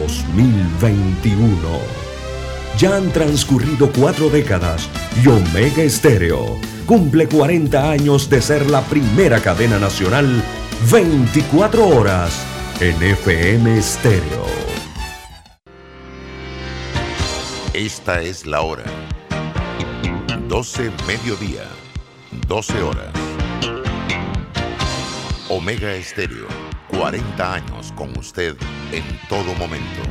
2021. Ya han transcurrido cuatro décadas y Omega Estéreo cumple 40 años de ser la primera cadena nacional 24 horas en FM Estéreo. Esta es la hora. 12 mediodía, 12 horas. Omega Estéreo, 40 años con usted en todo momento.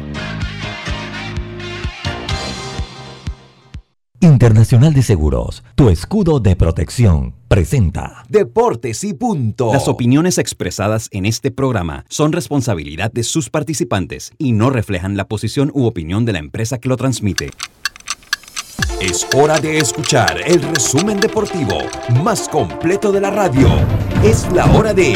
Internacional de Seguros, tu escudo de protección, presenta Deportes y punto. Las opiniones expresadas en este programa son responsabilidad de sus participantes y no reflejan la posición u opinión de la empresa que lo transmite. Es hora de escuchar el resumen deportivo más completo de la radio. Es la hora de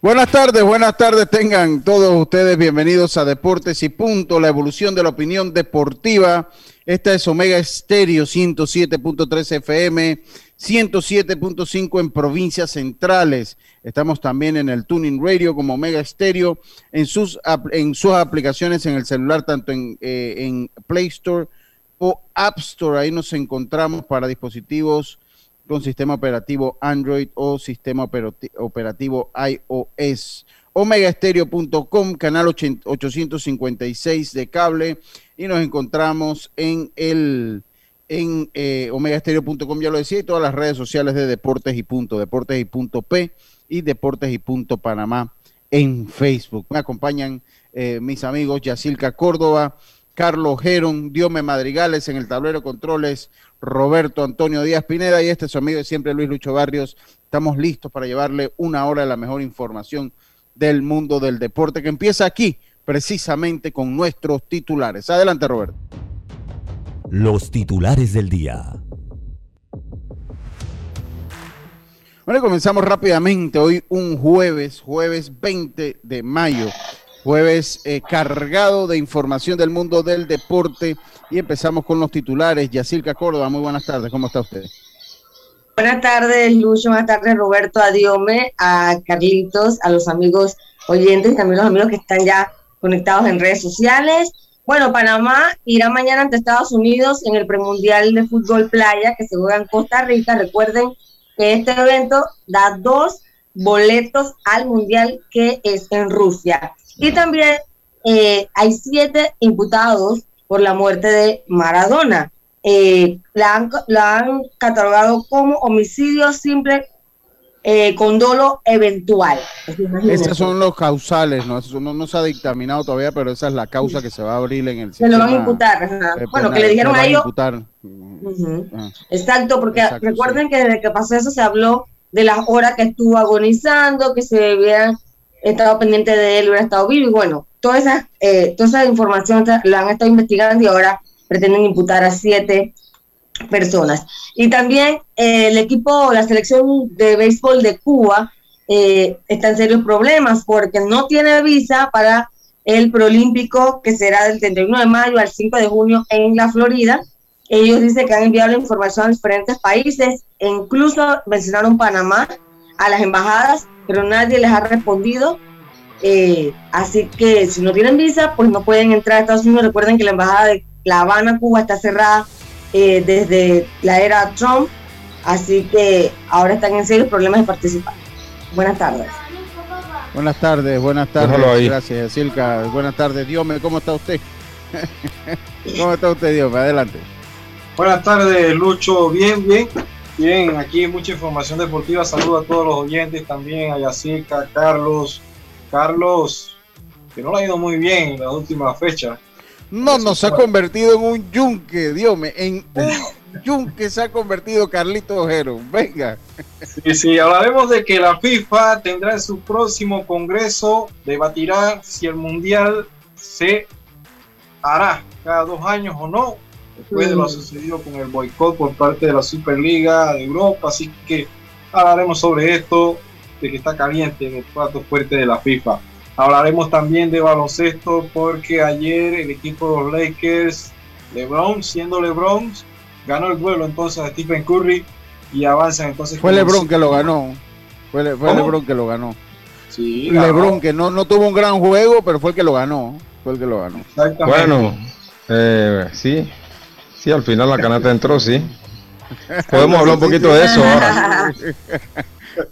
Buenas tardes, buenas tardes tengan todos ustedes bienvenidos a Deportes y Punto, la evolución de la opinión deportiva. Esta es Omega Estéreo 107.3 FM, 107.5 en provincias centrales. Estamos también en el Tuning Radio como Omega Estéreo, en sus, en sus aplicaciones en el celular, tanto en, eh, en Play Store o App Store. Ahí nos encontramos para dispositivos con sistema operativo Android o sistema operativo iOS. Omegaestereo.com, canal 856 de cable y nos encontramos en el en eh, omegaestereo.com, ya lo decía, y todas las redes sociales de Deportes y Punto, Deportes y Punto P y Deportes y Punto Panamá en Facebook. Me acompañan eh, mis amigos Yacilca Córdoba, Carlos Geron, Diome Madrigales en el tablero controles, Roberto Antonio Díaz Pineda y este es su amigo de siempre Luis Lucho Barrios. Estamos listos para llevarle una hora de la mejor información del mundo del deporte que empieza aquí precisamente con nuestros titulares. Adelante Roberto. Los titulares del día. Bueno, comenzamos rápidamente. Hoy un jueves, jueves 20 de mayo. Jueves eh, cargado de información del mundo del deporte y empezamos con los titulares. Yacirca Córdoba, muy buenas tardes, ¿cómo está usted? Buenas tardes, Lucho, buenas tardes, Roberto, a Diome, a Carlitos, a los amigos oyentes y también los amigos que están ya conectados en redes sociales. Bueno, Panamá irá mañana ante Estados Unidos en el premundial de fútbol playa que se juega en Costa Rica. Recuerden que este evento da dos boletos al mundial que es en Rusia. Y también eh, hay siete imputados por la muerte de Maradona. Eh, la, han, catalogado como homicidio simple eh, con dolo eventual. Esos son los causales, ¿no? no, se ha dictaminado todavía, pero esa es la causa que se va a abrir en el sistema. Se lo van a imputar. bueno, que le dijeron a ellos. Ah. Exacto, porque recuerden que desde que pasó eso se habló de las horas que estuvo agonizando, que se hubiera estado pendiente de él, hubiera estado vivo, y bueno, toda esa, eh, toda esa información la han estado investigando y ahora pretenden imputar a siete personas. Y también eh, el equipo, la selección de béisbol de Cuba eh, está en serios problemas porque no tiene visa para el proolímpico que será del 31 de mayo al 5 de junio en la Florida. Ellos dicen que han enviado la información a diferentes países e incluso mencionaron Panamá a las embajadas, pero nadie les ha respondido eh, así que si no tienen visa, pues no pueden entrar a Estados Unidos. Recuerden que la embajada de La Habana, Cuba, está cerrada eh, desde la era Trump, así que ahora están en serios problemas de participar. Buenas tardes. Buenas tardes, buenas tardes. Gracias, Silka. Buenas tardes, Diome, ¿cómo está usted? ¿Cómo está usted, Diome? Adelante. Buenas tardes, Lucho. Bien, bien. Bien, aquí mucha información deportiva. Saludo a todos los oyentes, también a Yacirca, Carlos, Carlos, que no lo ha ido muy bien en la última fecha. No, nos ha convertido en un yunque, Dios mío, en un yunque se ha convertido Carlito Ojero. Venga. Sí, sí, hablaremos de que la FIFA tendrá en su próximo congreso, debatirá si el Mundial se hará cada dos años o no, después de lo mm. sucedido con el boicot por parte de la Superliga de Europa. Así que hablaremos sobre esto, de que está caliente en el plato fuerte de la FIFA. Hablaremos también de baloncesto porque ayer el equipo de los Lakers, LeBron, siendo LeBron, ganó el duelo entonces a Stephen Curry y avanzan entonces. Fue LeBron que lo ganó. Fue, LeBron que lo ganó. Sí, LeBron que no, no tuvo un gran juego, pero fue el que lo ganó. Fue el que lo ganó. Bueno, eh, sí, sí, al final la canasta entró, sí. Podemos hablar un poquito de eso ahora.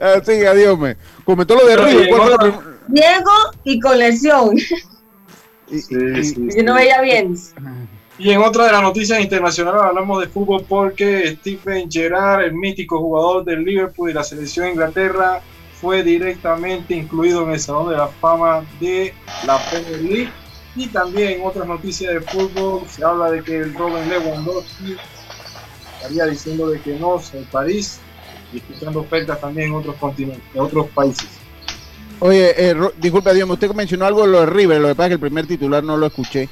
Ah, sí, adiós, me. Comentó lo de Río. Diego y con lesión. Y, no veía bien. Y en otra de las noticias internacionales hablamos de fútbol porque Stephen Gerrard, el mítico jugador del Liverpool y la selección de Inglaterra, fue directamente incluido en el Salón de la Fama de la Premier League. Y también otras noticias de fútbol se habla de que el Robin Lewandowski estaría diciendo de que no en París y escuchando ofertas también en otros continentes, en otros países. Oye, eh, disculpe, Dios, usted mencionó algo de lo de River, lo que pasa es que el primer titular no lo escuché.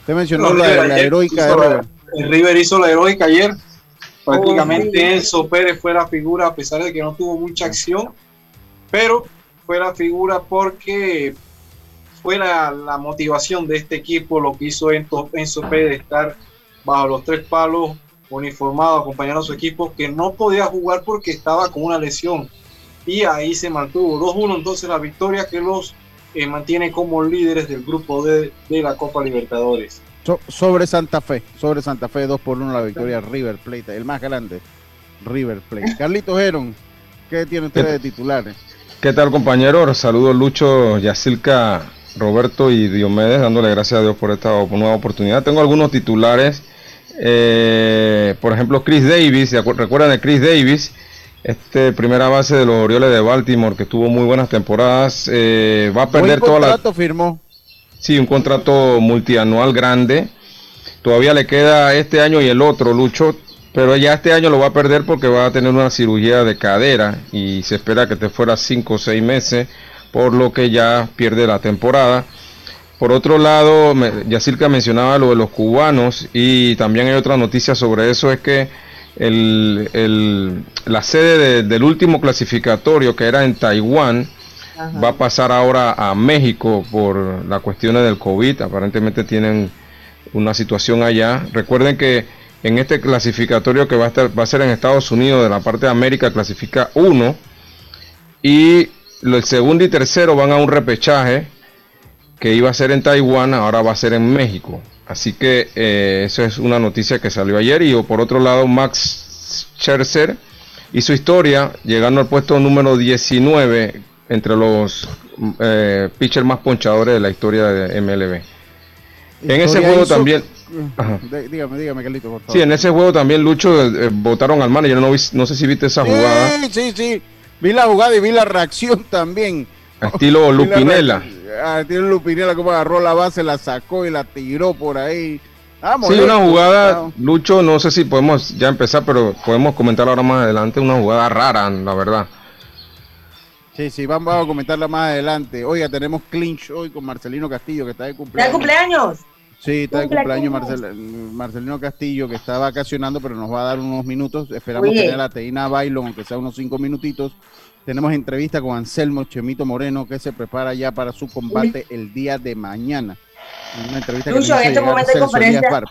Usted mencionó la, heroica de River. El River hizo la heroica ayer. Prácticamente oh, Enzo Pérez fue la figura, a pesar de que no tuvo mucha acción, pero fue la figura porque fue la, motivación de este equipo, lo que hizo Enzo, Enzo Pérez estar bajo los tres palos, uniformado, acompañando a su equipo, que no podía jugar porque estaba con una lesión y ahí se mantuvo 2-1 entonces la victoria que los eh, mantiene como líderes del grupo de, de la Copa Libertadores. sobre Santa Fe, sobre Santa Fe 2 por 1 la victoria River Plate, el más grande, River Plate. Carlitos Heron, ¿qué tiene usted de titulares? ¿Qué tal compañero? Saludos Lucho, Yacilca, Roberto y Diomedes, dándole gracias a Dios por esta nueva oportunidad. Tengo algunos titulares, eh, por ejemplo Chris Davis, ¿recuerdan de Chris Davis? Este primera base de los Orioles de Baltimore, que tuvo muy buenas temporadas, eh, va a perder toda la. contrato firmó? Sí, un contrato multianual grande. Todavía le queda este año y el otro, Lucho, pero ya este año lo va a perder porque va a tener una cirugía de cadera y se espera que te fuera 5 o 6 meses, por lo que ya pierde la temporada. Por otro lado, Yacirca mencionaba lo de los cubanos y también hay otra noticia sobre eso, es que el, la sede del último clasificatorio que era en Taiwán va a pasar ahora a México por las cuestiones del COVID. Aparentemente tienen una situación allá. Recuerden que en este clasificatorio que va a, estar, va a ser en Estados Unidos, de la parte de América, clasifica uno. Y el segundo y tercero van a un repechaje que iba a ser en Taiwán, ahora va a ser en México. Así que eh, eso es una noticia que salió ayer. Y por otro lado, Max Scherzer hizo historia, llegando al puesto número 19 entre los eh, pitchers más ponchadores de la historia de MLB. En ese juego también. dígame, dígame, Carlito, por favor. Sí, en ese juego también Lucho eh, votaron al manager. No, no sé si viste esa jugada. Sí, sí, sí. Vi la jugada y vi la reacción también. Estilo Lupinela. Estilo Lupinela, como agarró la base, la sacó y la tiró por ahí. Vamos, sí, una jugada, Lucho, no sé si podemos ya empezar, pero podemos comentar ahora más adelante, una jugada rara, la verdad. Sí, sí, vamos a comentarla más adelante. Oiga, tenemos clinch hoy con Marcelino Castillo, que está de cumpleaños. ¿Está de cumpleaños? Sí, está de cumpleaños Marcelino Castillo, que está vacacionando, pero nos va a dar unos minutos. Esperamos tener a la Teina Bailon, aunque sea unos cinco minutitos. Tenemos entrevista con Anselmo Chemito Moreno, que se prepara ya para su combate el día de mañana. Una entrevista en este momento hay conferencia,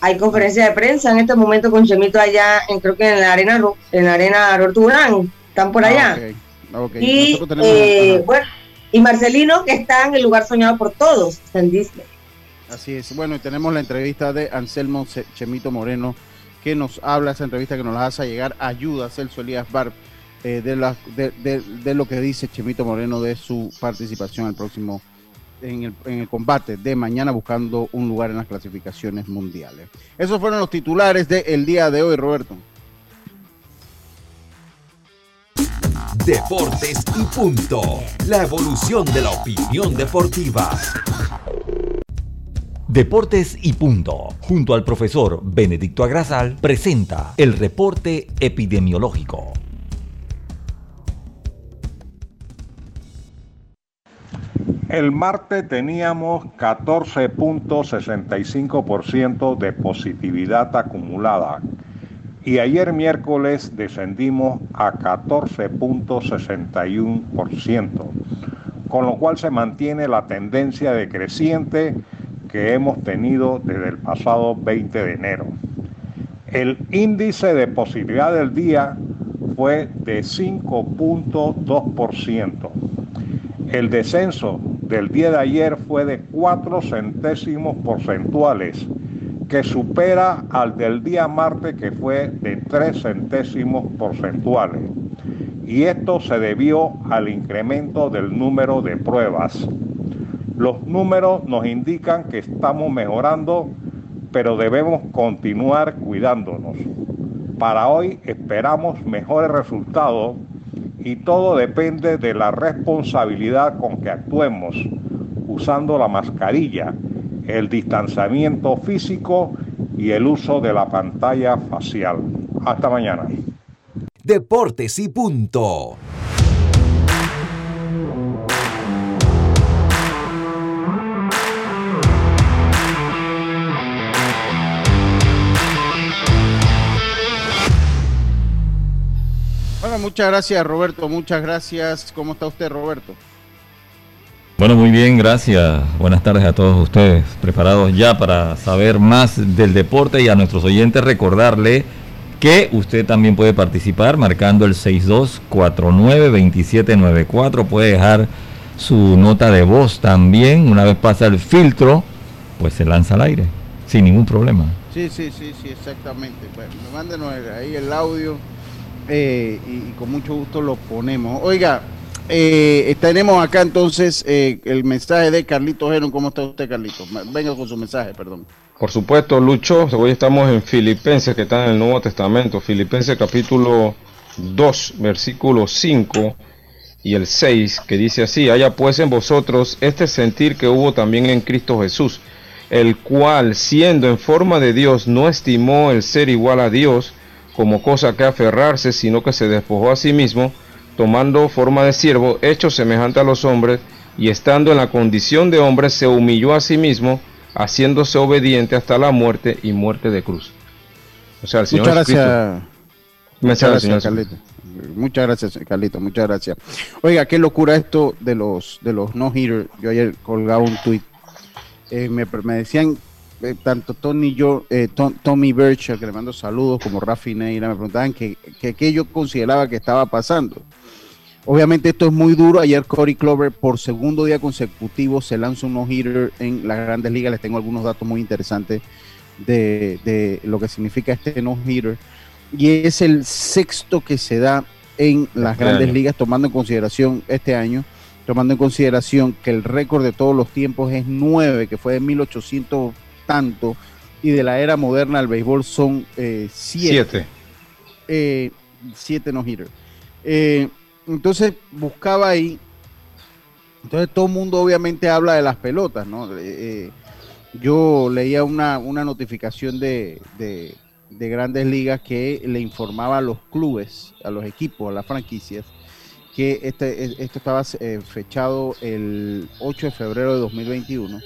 hay conferencia de prensa en este momento con Chemito allá, en, creo que en la arena, en la arena Durán, están por ah, allá. Y, eh, bueno, y Marcelino, que está en el lugar soñado por todos, en Disney. Así es. Bueno, y tenemos la entrevista de Anselmo Chemito Moreno, que nos habla, esa entrevista que nos la hace llegar, ayuda a Celso Elías Barb eh, de, lo que dice Chemito Moreno de su participación el próximo en el, combate de mañana buscando un lugar en las clasificaciones mundiales. Esos fueron los titulares del día de hoy, Roberto. Deportes y punto. La evolución de la opinión deportiva. Deportes y Punto, junto al profesor Benedicto Agrasal, presenta el reporte epidemiológico. El martes teníamos 14.65% de positividad acumulada y ayer miércoles descendimos a 14.61%, con lo cual se mantiene la tendencia decreciente que hemos tenido desde el pasado 20 de enero. El índice de positividad del día fue de 5.2%. El descenso del día de ayer fue de 4 centésimos porcentuales, que supera al del día martes que fue de 3 centésimos porcentuales. Y esto se debió al incremento del número de pruebas. Los números nos indican que estamos mejorando, pero debemos continuar cuidándonos. Para hoy esperamos mejores resultados y todo depende de la responsabilidad con que actuemos, usando la mascarilla, el distanciamiento físico y el uso de la pantalla facial. Hasta mañana. Deportes y punto. Muchas gracias Roberto, muchas gracias. ¿Cómo está usted Roberto? Bueno, muy bien, gracias. Buenas tardes a todos ustedes. Preparados ya para saber más del deporte y a nuestros oyentes recordarle que usted también puede participar marcando el 62492794. Puede dejar su nota de voz también. Una vez pasa el filtro, pues se lanza al aire sin ningún problema. Sí, sí, sí, sí, exactamente. Bueno, mándenos ahí el audio eh, y, con mucho gusto lo ponemos. Oiga, eh, tenemos acá entonces eh, el mensaje de Carlito Geron. ¿Cómo está usted, Carlito? Venga con su mensaje, perdón. Por supuesto, Lucho, hoy estamos en Filipenses, que está en el Nuevo Testamento. Filipenses capítulo 2, versículo 5 y el 6, que dice así, haya pues en vosotros este sentir que hubo también en Cristo Jesús, el cual, siendo en forma de Dios, no estimó el ser igual a Dios, como cosa que aferrarse, sino que se despojó a sí mismo, tomando forma de siervo, hecho semejante a los hombres, y estando en la condición de hombre, se humilló a sí mismo, haciéndose obediente hasta la muerte y muerte de cruz. O sea, el Señor Muchas gracias. Muchas gracias, Carlito. Muchas gracias, Carlito. Muchas gracias. Oiga, qué locura esto de los de los no hitters. Yo ayer colgaba un tweet. Eh, me, me decían eh, tanto Tony yo, eh, Tommy Birch, que le mando saludos, como Rafi Neira, me preguntaban que, que, yo consideraba que estaba pasando. Obviamente esto es muy duro. Ayer Corey Clover por segundo día consecutivo se lanza un no-hitter en las grandes ligas. Les tengo algunos datos muy interesantes de, de lo que significa este no-hitter. Y es el sexto que se da en las este grandes ligas, tomando en consideración este año, tomando en consideración que el récord de todos los tiempos es nueve, que fue de 1800 tanto, y de la era moderna al béisbol son eh, siete. Siete. Eh, no hitters. Eh, entonces buscaba ahí. Entonces todo el mundo obviamente habla de las pelotas, ¿no? yo leía una, notificación de, de, grandes ligas que le informaba a los clubes, a los equipos, a las franquicias, que este, esto estaba fechado el 8 de febrero de 2021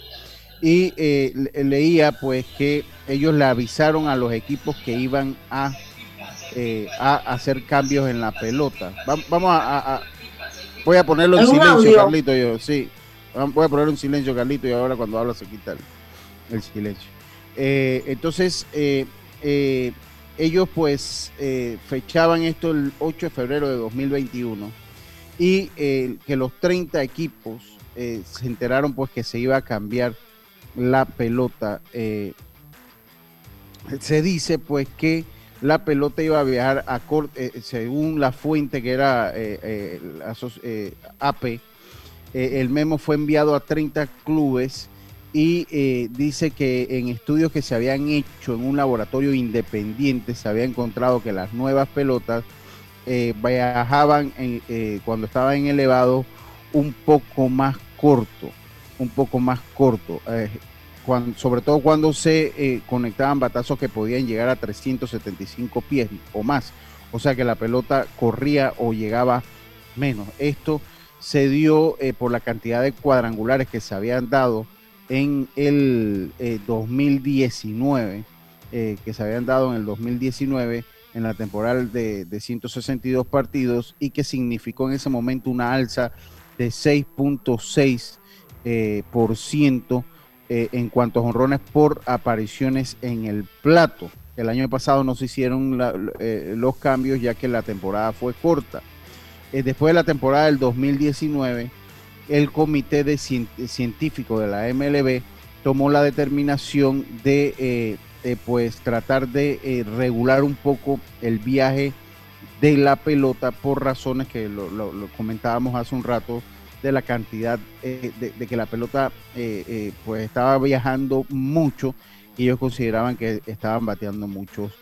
y eh, leía pues que ellos le avisaron a los equipos que iban a, eh, a hacer cambios en la pelota. vamos a, voy a ponerlo en silencio, Carlito. Yo, sí, voy a poner un silencio, Carlito, y ahora cuando habla se quita el, silencio. Eh, entonces, ellos pues fechaban esto el 8 de febrero de 2021 y que los 30 equipos se enteraron pues que se iba a cambiar la pelota. Eh, se dice pues que la pelota iba a viajar a corte, eh, según la fuente que era eh, AP, el memo fue enviado a 30 clubes y dice que en estudios que se habían hecho en un laboratorio independiente se había encontrado que las nuevas pelotas viajaban cuando estaban elevado un poco más corto un poco más corto. Eh, sobre todo cuando se eh, conectaban batazos que podían llegar a 375 pies o más. O sea que la pelota corría o llegaba menos. Esto se dio eh, por la cantidad de cuadrangulares que se habían dado en el 2019, que se habían dado en el 2019 en la temporada de, 162 partidos y que significó en ese momento una alza de 6.6% eh, por ciento eh, en cuanto a honrones por apariciones en el plato. El año pasado no se hicieron eh, los cambios ya que la temporada fue corta. después de la temporada del 2019, el comité de científico de la MLB tomó la determinación de pues tratar de regular un poco el viaje de la pelota por razones que lo comentábamos hace un rato de la cantidad eh, de, que la pelota eh, eh, pues estaba viajando mucho y ellos consideraban que estaban bateando muchos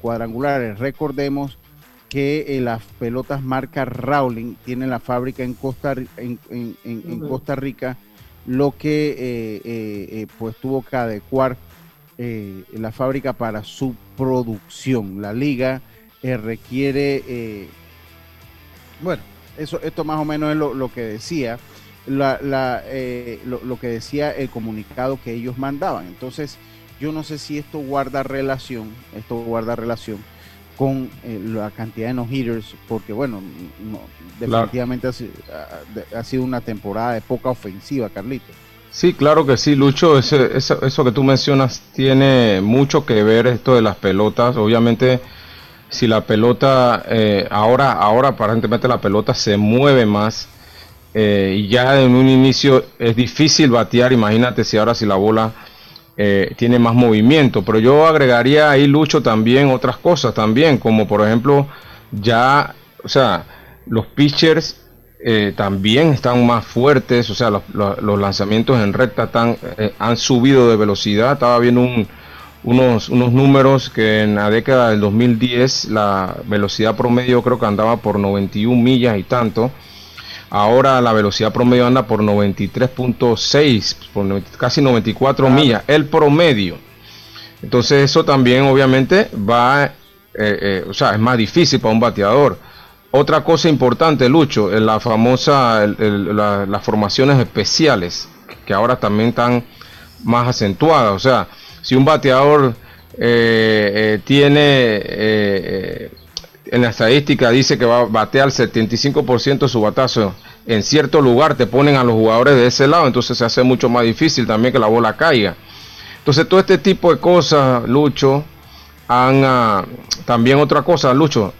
cuadrangulares. Recordemos que las pelotas marca Rowling tienen la fábrica en Costa, en, Costa Rica, lo que pues tuvo que adecuar la fábrica para su producción. La liga requiere, bueno, eso, esto más o menos es lo, que decía, la, eh, lo, que decía el comunicado que ellos mandaban. Entonces, yo no sé si esto guarda relación, esto guarda relación con eh, la cantidad de no hitters, porque bueno, definitivamente ha, sido una temporada de poca ofensiva, Carlito. Sí, claro que sí, Lucho, ese, eso, eso que tú mencionas tiene mucho que ver esto de las pelotas, obviamente si la pelota, eh, ahora, ahora aparentemente la pelota se mueve más eh, y ya en un inicio es difícil batear, imagínate si ahora si la bola eh, tiene más movimiento, pero yo agregaría ahí Lucho también otras cosas también, como por ejemplo ya, o sea, los pitchers también están más fuertes, o sea, los, los lanzamientos en recta están, han subido de velocidad, estaba viendo un unos, unos números que en la década del 2010 la velocidad promedio creo que andaba por 91 millas y tanto. Ahora la velocidad promedio anda por 93.6, por casi 94 millas, el promedio. Entonces eso también obviamente va, eh, eh, o sea, es más difícil para un bateador. Otra cosa importante, Lucho, en la famosa, las formaciones especiales, que ahora también están más acentuadas. O sea, si un bateador eh, eh, tiene eh, en la estadística dice que va a batear el 75% de su batazo en cierto lugar, te ponen a los jugadores de ese lado, entonces se hace mucho más difícil también que la bola caiga. Entonces todo este tipo de cosas, Lucho, han ah, también otra cosa, Lucho,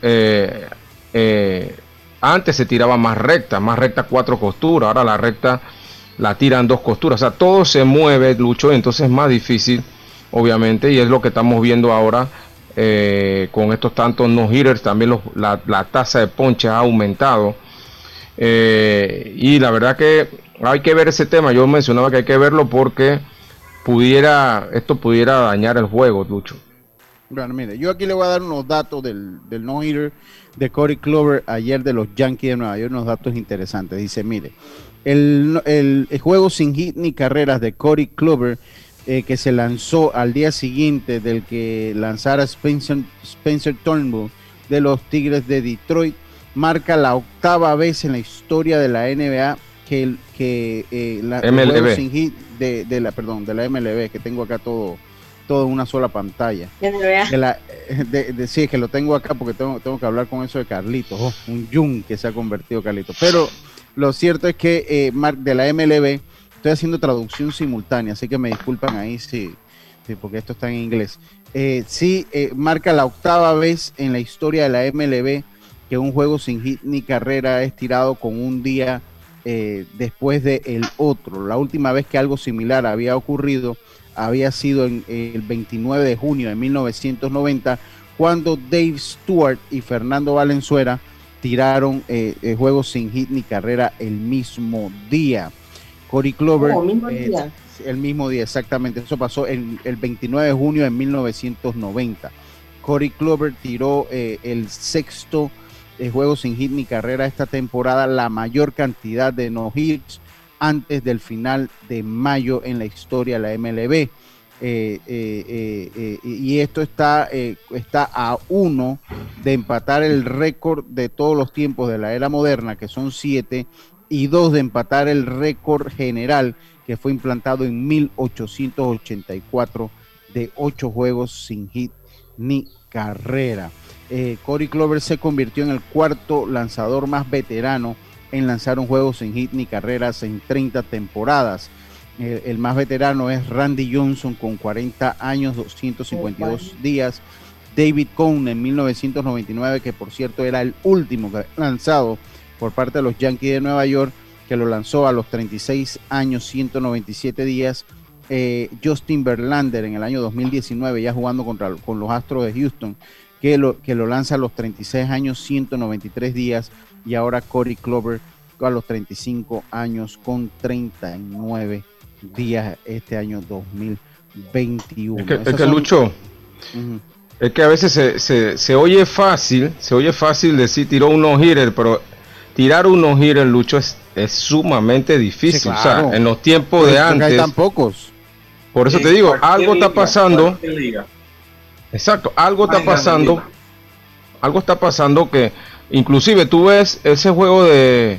antes se tiraba más recta, más recta cuatro costuras, ahora la recta la tiran dos costuras, o sea, todo se mueve, Lucho, entonces es más difícil obviamente, y es lo que estamos viendo ahora eh, con estos tantos no hitters, también la, tasa de ponche ha aumentado. Eh, y la verdad que hay que ver ese tema. Yo mencionaba que hay que verlo porque pudiera, esto pudiera dañar el juego, Lucho. Bueno, mire, yo aquí le voy a dar unos datos del, no hitter de Corey Clover ayer de los Yankees de Nueva York, unos datos interesantes. Dice, mire, el, el juego sin hit ni carreras de Corey Clover eh, que se lanzó al día siguiente del que lanzara Spencer, Spencer Turnbull de los Tigres de Detroit, marca la octava vez en la historia de la NBA que, que eh, la MLB. de, la perdón de la MLB que tengo acá todo todo en una sola pantalla. De sí, es que lo tengo acá porque tengo, tengo que hablar con eso de Carlitos, oh, un Jung que se ha convertido Carlitos. Pero lo cierto es que eh, de la MLB Estoy haciendo traducción simultánea, así que me disculpan ahí sí, porque esto está en inglés. Eh, sí, eh, marca la octava vez en la historia de la MLB que un juego sin hit ni carrera es tirado con un día eh, después del el otro. La última vez que algo similar había ocurrido había sido en el 29 de junio de 1990, cuando Dave Stewart y Fernando Valenzuela tiraron juegos sin hit ni carrera el mismo día. Cory Clover. Oh, eh, el mismo día, exactamente. Eso pasó el 29 de junio de 1990. Cory Clover tiró eh, el sexto de juego sin hit ni carrera esta temporada, la mayor cantidad de no hits antes del final de mayo en la historia de la MLB. Eh, eh, eh, y esto está, está a uno de empatar el récord de todos los tiempos de la era moderna, que son siete, y dos de empatar el récord general que fue implantado en 1884 de ocho juegos sin hit ni carrera. Corey Clover se convirtió en el cuarto lanzador más veterano en lanzar un juego sin hit ni carreras en 30 temporadas. El, más veterano es Randy Johnson con 40 años, 252 días. David Cohn en 1999, que por cierto era el último lanzado por parte de los Yankees de Nueva York, que lo lanzó a los 36 años, 197 días. Eh, Justin Verlander en el año 2019, ya jugando contra, con los Astros de Houston, que lo, que lo lanza a los 36 años, 193 días. Y ahora Corey Clover a los 35 años con 39 días este año 2021. Es que, Lucho, es que a veces se, se, oye fácil, se oye fácil decir tiró unos hitter, pero tirar unos hitter, Lucho, es, es sumamente difícil. O sea, en los tiempos de antes. tan pocos. Por eso te digo, algo está pasando. Exacto, algo está pasando. Algo está pasando que, inclusive tú ves ese juego de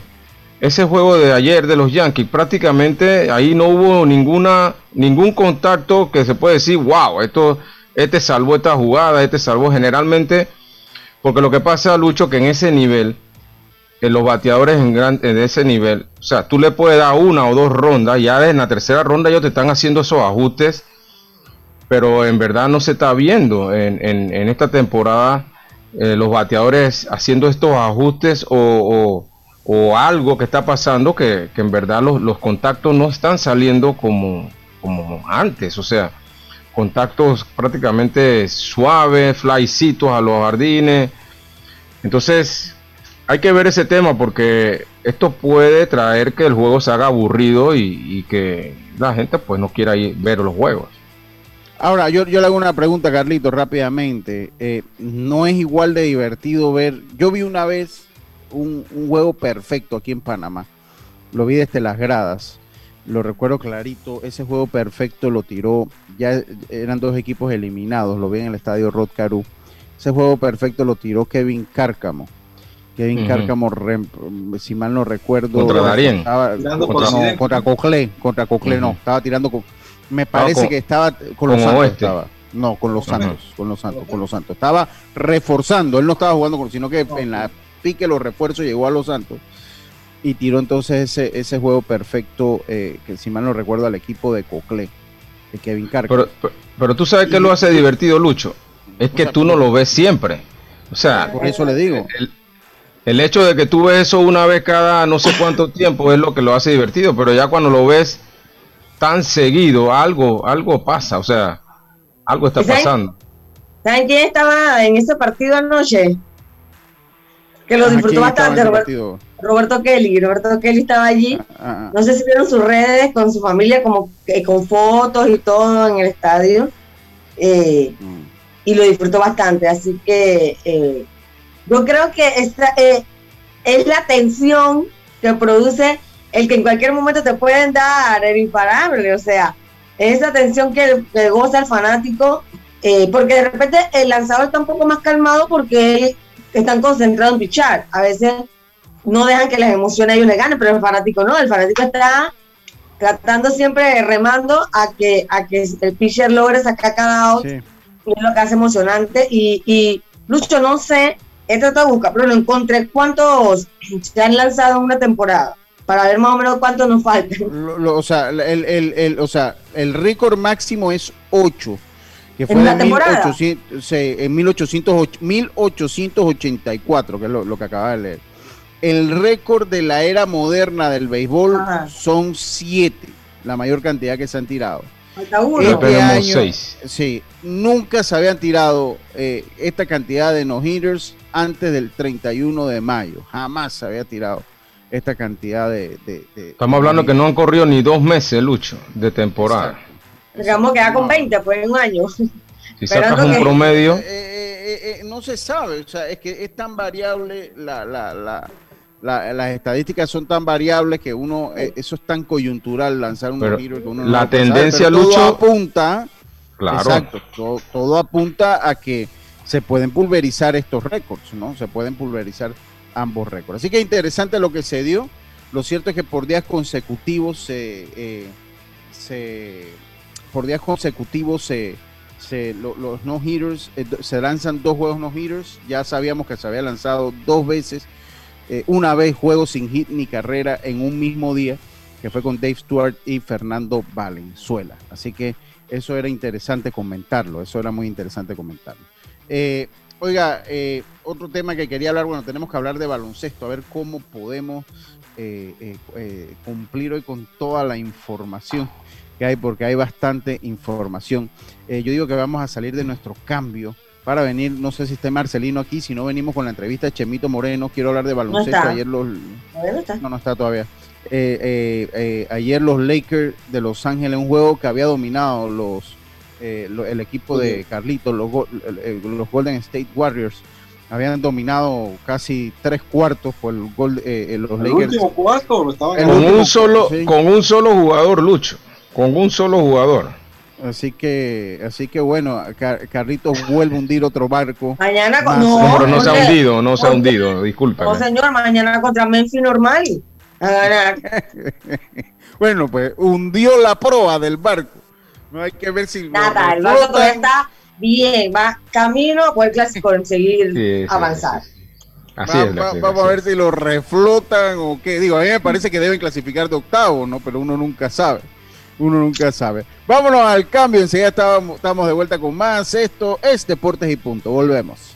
ese juego de ayer de los Yankees, prácticamente ahí no hubo ninguna, ningún contacto que se puede decir, wow, esto, este salvó esta jugada, este salvó generalmente, porque lo que pasa, Lucho, que en ese nivel, en los bateadores en, gran, en ese nivel, o sea, tú le puedes dar una o dos rondas, ya en la tercera ronda ellos te están haciendo esos ajustes, pero en verdad no se está viendo en, en, esta temporada eh, los bateadores haciendo estos ajustes o o algo que está pasando que, en verdad los, contactos no están saliendo como, como antes, o sea, contactos prácticamente suaves, flycitos a los jardines. Entonces, hay que ver ese tema porque esto puede traer que el juego se haga aburrido y, que la gente pues no quiera ir ver los juegos. Ahora, yo, yo le hago una pregunta, Carlito, rápidamente. Eh, ¿No es igual de divertido ver? Yo vi una vez un, juego perfecto aquí en Panamá. Lo vi desde las gradas. Lo recuerdo clarito. Ese juego perfecto lo tiró. Ya eran dos equipos eliminados. Lo vi en el estadio Rod Caru. Ese juego perfecto lo tiró Kevin Cárcamo. Kevin Cárcamo, si mal no recuerdo. Contra Darien. contra, contra Coclé. Contra Coclé, no. Estaba tirando. Con, me parece que estaba con los Santos. Estaba. No, con los Santos. Con los Santos. Con los Santos. Estaba reforzando. Él no estaba jugando con, sino que en la pique los refuerzos, llegó a Los Santos y tiró entonces ese, ese juego perfecto, eh, que si mal no recuerdo, al equipo de Cocle, de Kevin Carter. Pero, tú sabes que lo hace divertido, Lucho. Es que tú no lo ves siempre. O sea, por eso le digo. El, hecho de que tú ves eso una vez cada no sé cuánto tiempo es lo que lo hace divertido, pero ya cuando lo ves tan seguido, algo, algo pasa, o sea, algo está pasando. ¿Saben quién estaba en ese partido anoche? que lo disfrutó bastante, Roberto, Kelly. Roberto Kelly estaba allí. Ah, ah, ah. No sé si vieron sus redes con su familia, como con fotos y todo en el estadio. Eh, mm. Y lo disfrutó bastante. Así que eh, yo creo que esta, eh, es la tensión que produce el que en cualquier momento te pueden dar el imparable. O sea, esa tensión que, que goza el fanático. porque de repente el lanzador está un poco más calmado porque están concentrados en pichar. A veces no dejan que las emociones a ellos le ganen, pero el fanático no, el fanático está tratando siempre remando a que a que el pitcher logre sacar cada out, es lo que hace emocionante. Y, y Lucho, no sé, he tratado de buscar, pero no encontré cuántos se han lanzado en una temporada para ver más o menos cuántos nos faltan. o, sea, el, el, el, o sea, el récord máximo es 8 que fue en, 1800, en 1884, que es lo, que acaba de leer. El récord de la era moderna del béisbol son siete, la mayor cantidad que se han tirado. Este año, sí, nunca se habían tirado eh, esta cantidad de no-hitters antes del 31 de mayo. Jamás se había tirado esta cantidad de... Estamos hablando que no han corrido ni dos meses, Lucho, de temporada. Digamos que ya con 20, pues en un año. Si sacas un promedio. Eh, eh, eh, no se sabe, o sea, es que es tan variable la, la, la, las estadísticas son tan variables que uno, eso es tan coyuntural lanzar un giro que uno La tendencia, Lucho. Todo apunta, claro. exacto, todo, apunta a que se pueden pulverizar estos récords, ¿no? Se pueden pulverizar ambos récords. Así que interesante lo que se dio. Lo cierto es que por días consecutivos se, eh, se por días consecutivos se, se los no hitters eh, se lanzan dos juegos no hitters. Ya sabíamos que se había lanzado dos veces eh, una vez juego sin hit ni carrera en un mismo día, que fue con Dave Stewart y Fernando Valenzuela. Así que eso era interesante comentarlo, eso era muy interesante comentarlo. Eh, oiga, eh, otro tema que quería hablar, bueno, tenemos que hablar de baloncesto, a ver cómo podemos cumplir hoy con toda la información que hay, porque hay bastante información. yo digo que vamos a salir de nuestro cambio para venir, no sé si está Marcelino aquí, si no venimos con la entrevista de Chemito Moreno, quiero hablar de baloncesto. ayer los no, no está todavía. Eh, eh, eh, ayer los Lakers de Los Ángeles, un juego que había dominado los el equipo de Carlitos, los, los Golden State Warriors, habían dominado casi tres cuartos por el gol los Lakers. con un solo, con un solo jugador, Lucho, con un solo jugador. Así que, así que bueno, Carritos vuelve a hundir otro barco. Mañana no, pero no se ha hundido, no se ha hundido, disculpa. No, señor, mañana contra Memphis normal. A ganar. bueno, pues hundió la proa del barco. No hay que ver si. Nada, el barco todavía está bien, va camino a poder conseguir avanzar. Así es vamos a ver si lo reflotan o qué. Digo, a mí me parece que deben clasificar de octavo, ¿no? Pero uno nunca sabe uno nunca sabe. Vámonos al cambio, enseguida estamos, estamos de vuelta con más. Esto es Deportes y Punto. Volvemos.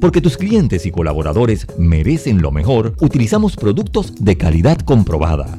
Porque tus clientes y colaboradores merecen lo mejor, utilizamos productos de calidad comprobada.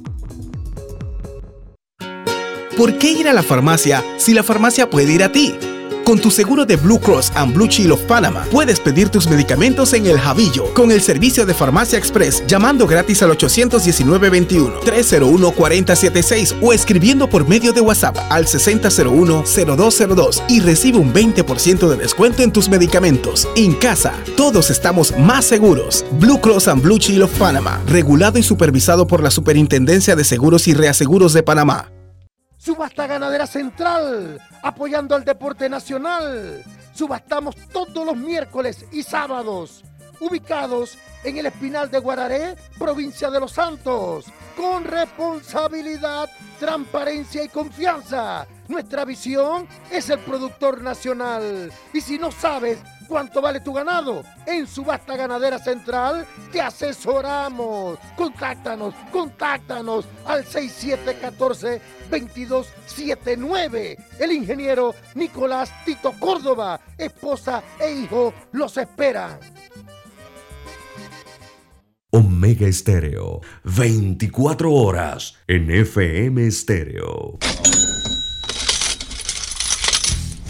¿Por qué ir a la farmacia si la farmacia puede ir a ti? Con tu seguro de Blue Cross and Blue Shield of Panama, puedes pedir tus medicamentos en el Javillo con el servicio de Farmacia Express llamando gratis al 819-21-301-4076 o escribiendo por medio de WhatsApp al 6001-0202 y recibe un 20% de descuento en tus medicamentos. En casa, todos estamos más seguros. Blue Cross and Blue Shield of Panama, regulado y supervisado por la Superintendencia de Seguros y Reaseguros de Panamá. Subasta Ganadera Central, apoyando al deporte nacional. Subastamos todos los miércoles y sábados, ubicados en el Espinal de Guararé, provincia de Los Santos, con responsabilidad, transparencia y confianza. Nuestra visión es el productor nacional. Y si no sabes cuánto vale tu ganado. En Subasta Ganadera Central te asesoramos. Contáctanos, contáctanos al 6714-2279. El ingeniero Nicolás Tito Córdoba, esposa e hijo los esperan. Omega Estéreo, 24 horas en FM Estéreo.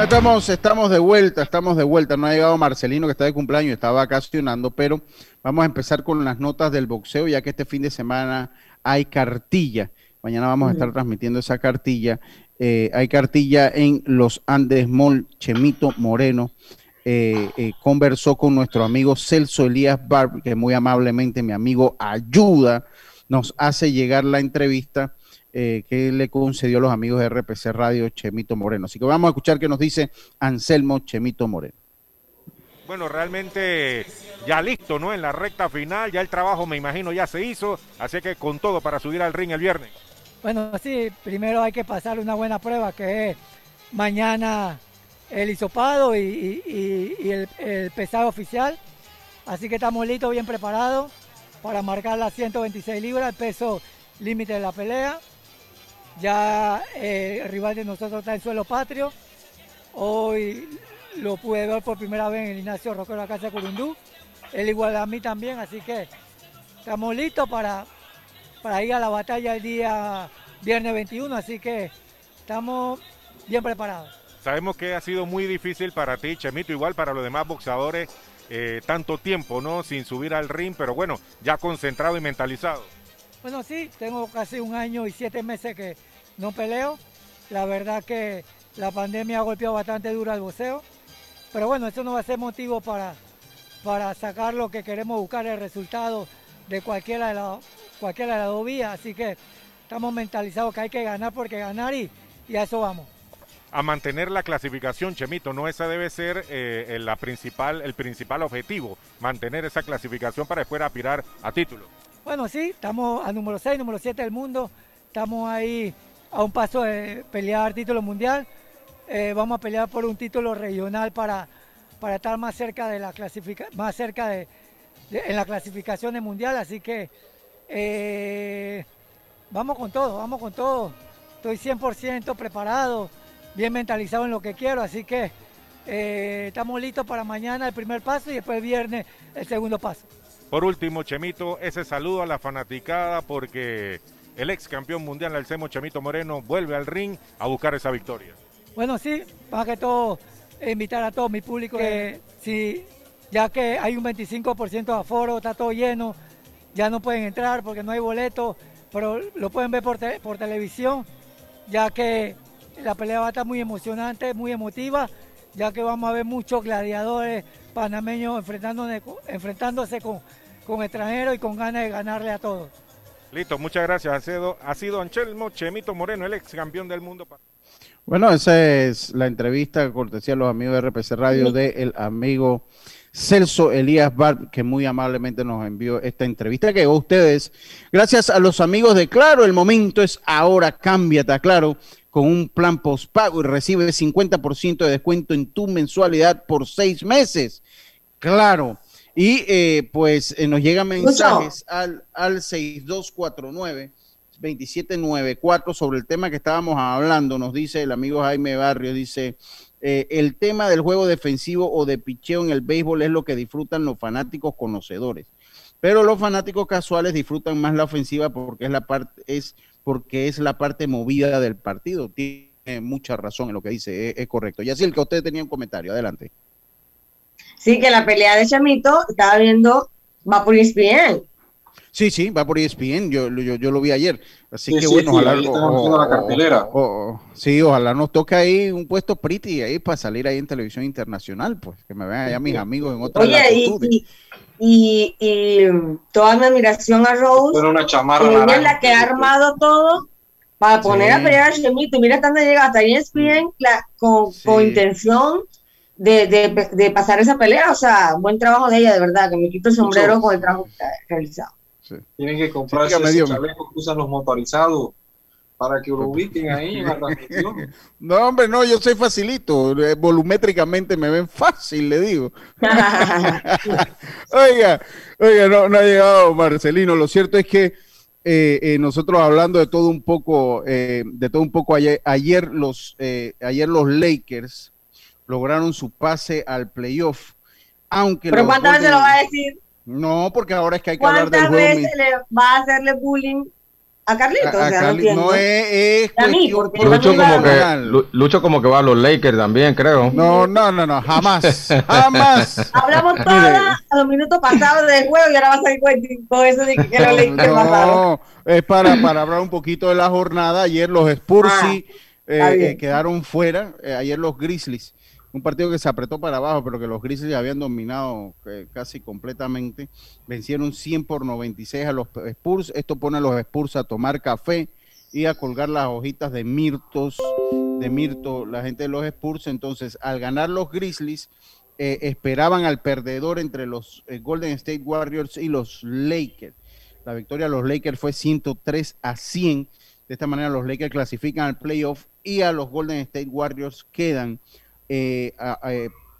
Estamos, estamos de vuelta, estamos de vuelta. No ha llegado Marcelino que está de cumpleaños, está vacacionando, pero vamos a empezar con las notas del boxeo, ya que este fin de semana hay cartilla Mañana vamos a estar transmitiendo esa cartilla. Eh, hay cartilla en Los Andes Mall, Chemito Moreno. Eh, eh, conversó con nuestro amigo Celso Elías Barb, que muy amablemente mi amigo ayuda, nos hace llegar la entrevista que le concedió a los amigos de RPC Radio Chemito Moreno. Así que vamos a escuchar qué nos dice Anselmo Chemito Moreno. Bueno, realmente ya listo, ¿no? En la recta final, ya el trabajo me imagino ya se hizo, así que con todo para subir al ring el viernes. Bueno, sí, primero hay que pasar una buena prueba que es mañana el hisopado y, el, pesado oficial. Así que estamos listos, bien preparados para marcar las 126 libras, el peso límite de la pelea. Ya eh, el rival de nosotros está en suelo patrio. Hoy lo pude ver por primera vez en el Ignacio Roquero de la Casa de Curundú. Él igual a mí también, así que estamos listos para, para ir a la batalla el día viernes 21, así que estamos bien preparados. Sabemos que ha sido muy difícil para ti, Chemito, igual para los demás boxeadores, eh, tanto tiempo, ¿no? Sin subir al ring, pero bueno, ya concentrado y mentalizado. Bueno, sí, tengo casi un año y siete meses que no peleo. La verdad que la pandemia ha golpeado bastante duro al boxeo. Pero bueno, eso no va a ser motivo para, para sacar lo que queremos buscar, el resultado de cualquiera de, la, cualquiera de las dos vías. Así que estamos mentalizados que hay que ganar porque ganar y, y a eso vamos. A mantener la clasificación, Chemito, no esa debe ser eh, principal, el principal objetivo, mantener esa clasificación para después aspirar a título. Bueno, sí, estamos a número 6, número 7 del mundo, estamos ahí a un paso de pelear título mundial, eh, vamos a pelear por un título regional para, para estar más cerca de la clasificación, más cerca de, en la clasificación mundial, así que eh, vamos con todo, vamos con todo. Estoy 100% preparado, bien mentalizado en lo que quiero, así que eh, estamos listos para mañana el primer paso y después el viernes el segundo paso. Por último, Chemito, ese saludo a la fanaticada porque el ex campeón mundial, el Semo Chemito Moreno, vuelve al ring a buscar esa victoria. Bueno, sí, más que todo invitar a todo mi público que si ya que hay un 25% de aforo, está todo lleno, ya no pueden entrar porque no hay boleto, pero lo pueden ver por, por televisión, ya que la pelea va a estar muy emocionante, muy emotiva, ya que vamos a ver muchos gladiadores panameños enfrentándose, enfrentándose con, con extranjeros y con ganas de ganarle a todos. Listo, muchas gracias. Ha sido, ha sido Anselmo Chemito Moreno, el ex campeón del mundo. Bueno, esa es la entrevista cortesía a los amigos de RPC Radio de el amigo Celso Elías Bar, que muy amablemente nos envió esta entrevista que ustedes, gracias a los amigos de Claro, el momento es ahora, cámbiate a Claro con un plan postpago y recibe 50% de descuento en tu mensualidad por seis meses. Claro. Y eh, pues eh, nos llegan mensajes al, al 6249 2794 sobre el tema que estábamos hablando, nos dice el amigo Jaime Barrio, dice, eh, el tema del juego defensivo o de picheo en el béisbol es lo que disfrutan los fanáticos conocedores. Pero los fanáticos casuales disfrutan más la ofensiva porque es la parte, es porque es la parte movida del partido. Tiene mucha razón en lo que dice, es, correcto. Y así el que usted tenía un comentario, adelante. Sí, que la pelea de Chamito, estaba viendo, va por ESPN. Sí, sí, va por ESPN, yo, yo, yo lo vi ayer. Así que bueno, ojalá. la cartelera. sí, ojalá nos toque ahí un puesto pretty ahí para salir ahí en televisión internacional, pues, que me vean allá mis amigos en otras Oye, y, y, y, toda mi admiración a Rose. Pero una chamarra. Ella es la que ha armado todo para poner a pelear a Chemito. Mira, están de llegar hasta ESPN la, con, con intención de, de, de, pasar esa pelea. O sea, buen trabajo de ella, de verdad, que me quito el sombrero con el trabajo que ha realizado. Tienen que comprarse esos chalecos que usan los motorizados para que lo ubiquen ahí en la transmisión. No, hombre, no, yo soy facilito. Eh, volumétricamente me ven fácil, le digo. oiga, oiga, no, no, ha llegado Marcelino. Lo cierto es que eh, eh, nosotros hablando de todo un poco, de todo un poco ayer, ayer los, ayer los Lakers lograron su pase al playoff. Aunque ¿Pero cuántas veces lo va a decir? No, porque ahora es que hay que hablar del juego. veces le va a hacerle bullying a Carlitos. o sea, no, no, es, es Lucho, como que, Lucho como que va a los Lakers también, creo. No, no, no, no, jamás, jamás. Hablamos toda a los minutos pasados del juego y ahora va a salir con eso de que los Lakers No, es para, para hablar un poquito de la jornada. Ayer los Spurs ah, eh, eh, quedaron fuera. Eh, ayer los Grizzlies un partido que se apretó para abajo, pero que los Grizzlies habían dominado eh, casi completamente. Vencieron 100 por 96 a los Spurs. Esto pone a los Spurs a tomar café y a colgar las hojitas de mirtos, de mirto, la gente de los Spurs. Entonces, al ganar los Grizzlies, eh, esperaban al perdedor entre los eh, Golden State Warriors y los Lakers. La victoria de los Lakers fue 103 a 100. De esta manera los Lakers clasifican al playoff y a los Golden State Warriors quedan eh,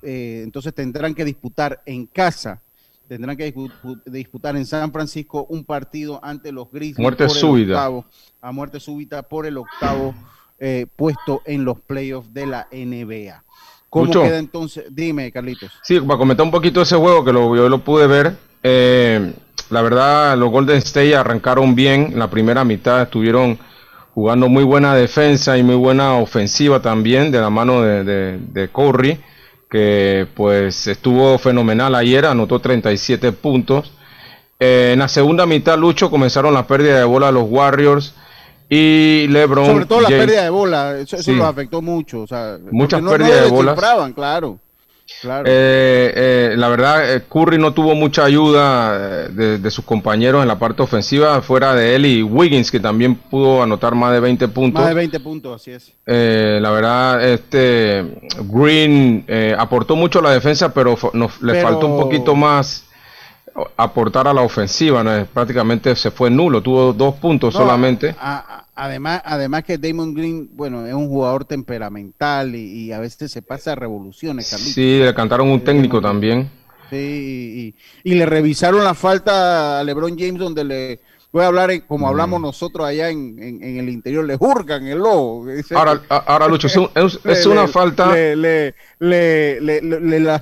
eh, entonces tendrán que disputar en casa, tendrán que disputar en San Francisco un partido ante los Grizzlies. Muerte súbita. a muerte súbita por el octavo eh, puesto en los playoffs de la NBA. ¿Cómo queda entonces? Dime, Carlitos. Sí, para comentar un poquito ese juego que lo, yo lo pude ver. la verdad, los Golden State arrancaron bien. En la primera mitad estuvieron jugando muy buena defensa y muy buena ofensiva también de la mano de, de, Curry, que pues estuvo fenomenal ayer, anotó 37 puntos. Eh, en la segunda mitad, Lucho, comenzaron la pérdida de bola a los Warriors y LeBron. Sobre todo la pérdida de bola, eso, eso los afectó mucho. O sea, Muchas pérdidas de bola. claro. Eh, eh, la verdad, eh, Curry no tuvo mucha ayuda de, sus compañeros en la parte ofensiva, fuera de él y Wiggins, que también pudo anotar más de 20 puntos. Más de 20 puntos, así es. la verdad, este Green aportó mucho a la defensa, pero le faltó un poquito más aportar a la ofensiva. Prácticamente se fue nulo, tuvo dos puntos solamente. Además, además que Damon Green, bueno, es un jugador temperamental y, a veces se pasa a revoluciones, Sí, le cantaron un técnico también. Sí, y, le revisaron la falta a LeBron James donde le, voy a hablar como hablamos nosotros allá en, el interior, le jurgan el ojo. Ahora, ahora Lucho, es, una falta... Le, le,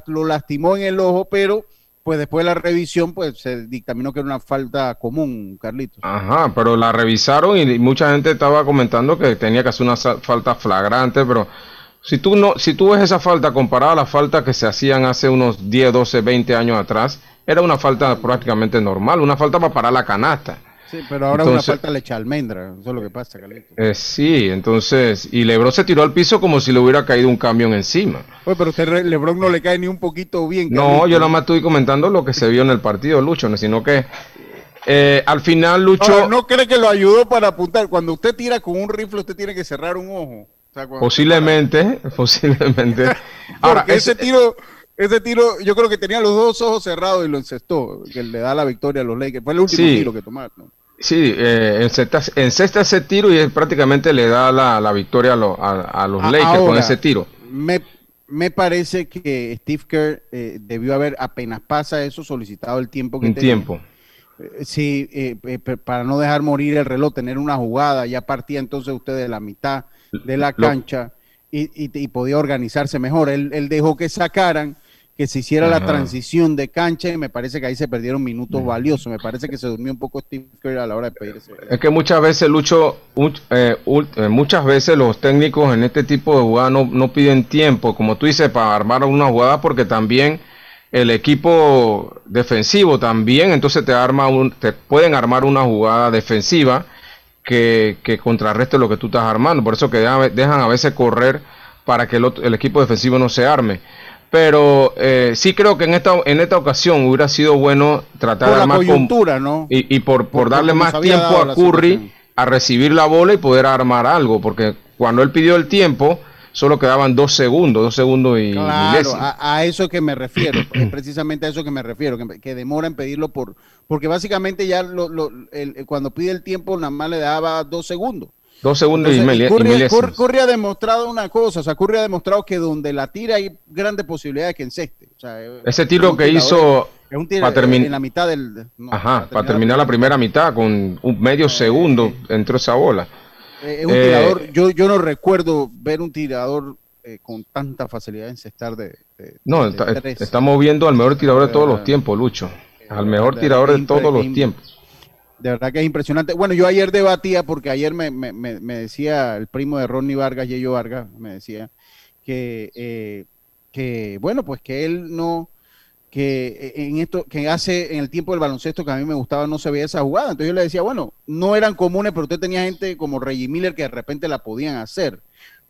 lo lastimó en el ojo, pero pues después de la revisión, pues se dictaminó que era una falta común, Carlitos. Ajá, pero la revisaron y mucha gente estaba comentando que tenía que hacer una falta flagrante, pero si tú no, si tú ves esa falta comparada a la falta que se hacían hace unos 10, 12, 20 años atrás, era una falta prácticamente normal, una falta para parar la canasta. Sí, pero ahora una falta le echa almendra, eso es lo que pasa, Carlitos. Eh, sí, entonces, y Lebron se tiró al piso como si le hubiera caído un camión encima. Oye, pero usted Lebron no le cae ni un poquito bien. No, yo nada más estoy comentando lo que se vio en el partido, Lucho, sino que eh, al final Lucho... No, cree que lo ayudó para apuntar. Cuando usted tira con un rifle, usted tiene que cerrar un ojo. posiblemente, posiblemente. Ahora, ese tiro ese tiro, yo creo que tenía los dos ojos cerrados y lo encestó, que le da la victoria a los Lakers. Fue el último tiro que tomaron. Sí, eh, en, sexta, ese tiro y prácticamente le da la, victoria a, los Lakers con ese tiro. Me, me parece que Steve Kerr eh, debió haber, apenas pasa eso, solicitado el tiempo que Un tiempo. Eh, sí, eh, para no dejar morir el reloj, tener una jugada, ya partía entonces usted de la mitad de la cancha y, y, podía organizarse mejor. Él, él dejó que sacaran que se hiciera la transición de cancha y me parece que ahí se perdieron minutos valiosos. Me parece que se durmió un poco Steve Kerr a la hora de pedirse. Es que muchas veces, Lucho, eh, eh, muchas veces los técnicos en este tipo de jugadas no, piden tiempo, como tú dices, para armar una jugada porque también el equipo defensivo también, entonces te arma un, te pueden armar una jugada defensiva que, que contrarreste lo que tú estás armando. Por eso que dejan, a veces correr para que el, el equipo defensivo no se arme pero eh, sí creo que en esta en esta ocasión hubiera sido bueno tratar de la más coyuntura, ¿no? Y, por, por, darle más tiempo a Curry a recibir la bola y poder armar algo, porque cuando él pidió el tiempo solo quedaban dos segundos, dos segundos y claro, a, eso que me refiero, precisamente a eso que me refiero, que, demora en pedirlo por, porque básicamente ya lo, lo, cuando pide el tiempo nada más le daba dos segundos. Dos segundos y, medio. Curry, ha demostrado una cosa, o sea, Curry ha demostrado que donde la tira hay grandes posibilidades que enceste. Ese tiro que hizo es un tiro en la mitad del... Ajá, para terminar, la, primera mitad con un medio segundo entró esa bola. Eh, es un tirador, eh, yo, yo no recuerdo ver un tirador eh, con tanta facilidad encestar de... de no, estamos viendo al mejor tirador de todos los tiempos, Lucho. Al mejor tirador de todos los tiempos. De verdad que es impresionante. Bueno, yo ayer debatía, porque ayer me, decía el primo de Ronnie Vargas, Yeyo Vargas, me decía que, eh, que, bueno, pues que él no, que en esto, que hace en el tiempo del baloncesto que a mí me gustaba, no se veía esa jugada. Entonces yo le decía, bueno, no eran comunes, pero usted tenía gente como Reggie Miller que de repente la podían hacer.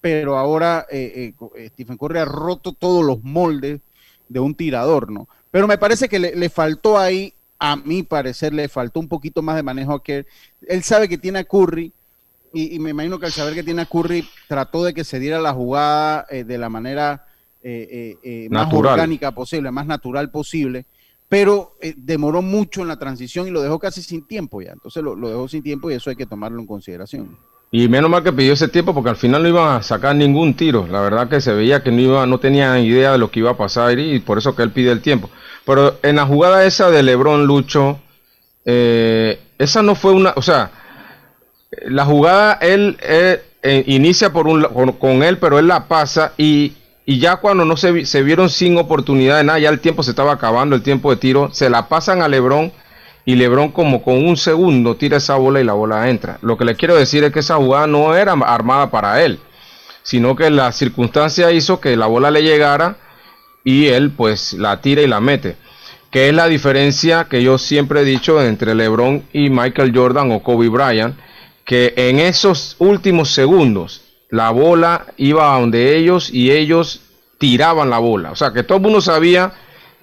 Pero ahora eh, eh, Stephen Curry ha roto todos los moldes de un tirador, ¿no? Pero me parece que le faltó ahí a mi parecer le faltó un poquito más de manejo a que él sabe que tiene a Curry y, me imagino que al saber que tiene a Curry trató de que se diera la jugada eh, de la manera eh, eh, más orgánica posible, más natural posible, pero demoró mucho en la transición y lo dejó casi sin tiempo ya, entonces lo, lo, dejó sin tiempo y eso hay que tomarlo en consideración. Y menos mal que pidió ese tiempo porque al final no iba a sacar ningún tiro, la verdad que se veía que no iba, no tenía idea de lo que iba a pasar y por eso que él pide el tiempo. Pero en la jugada esa de Lebron Lucho, eh, esa no fue una, o sea, la jugada él eh, eh, inicia por un, con, él, pero él la pasa y, ya cuando no se, se, vieron sin oportunidad de nada, ya el tiempo se estaba acabando, el tiempo de tiro, se la pasan a Lebron y Lebron como con un segundo tira esa bola y la bola entra. Lo que le quiero decir es que esa jugada no era armada para él, sino que la circunstancia hizo que la bola le llegara y él pues la tira y la mete. Que es la diferencia que yo siempre he dicho entre LeBron y Michael Jordan o Kobe Bryant, que en esos últimos segundos la bola iba a donde ellos y ellos tiraban la bola. O sea que todo el mundo sabía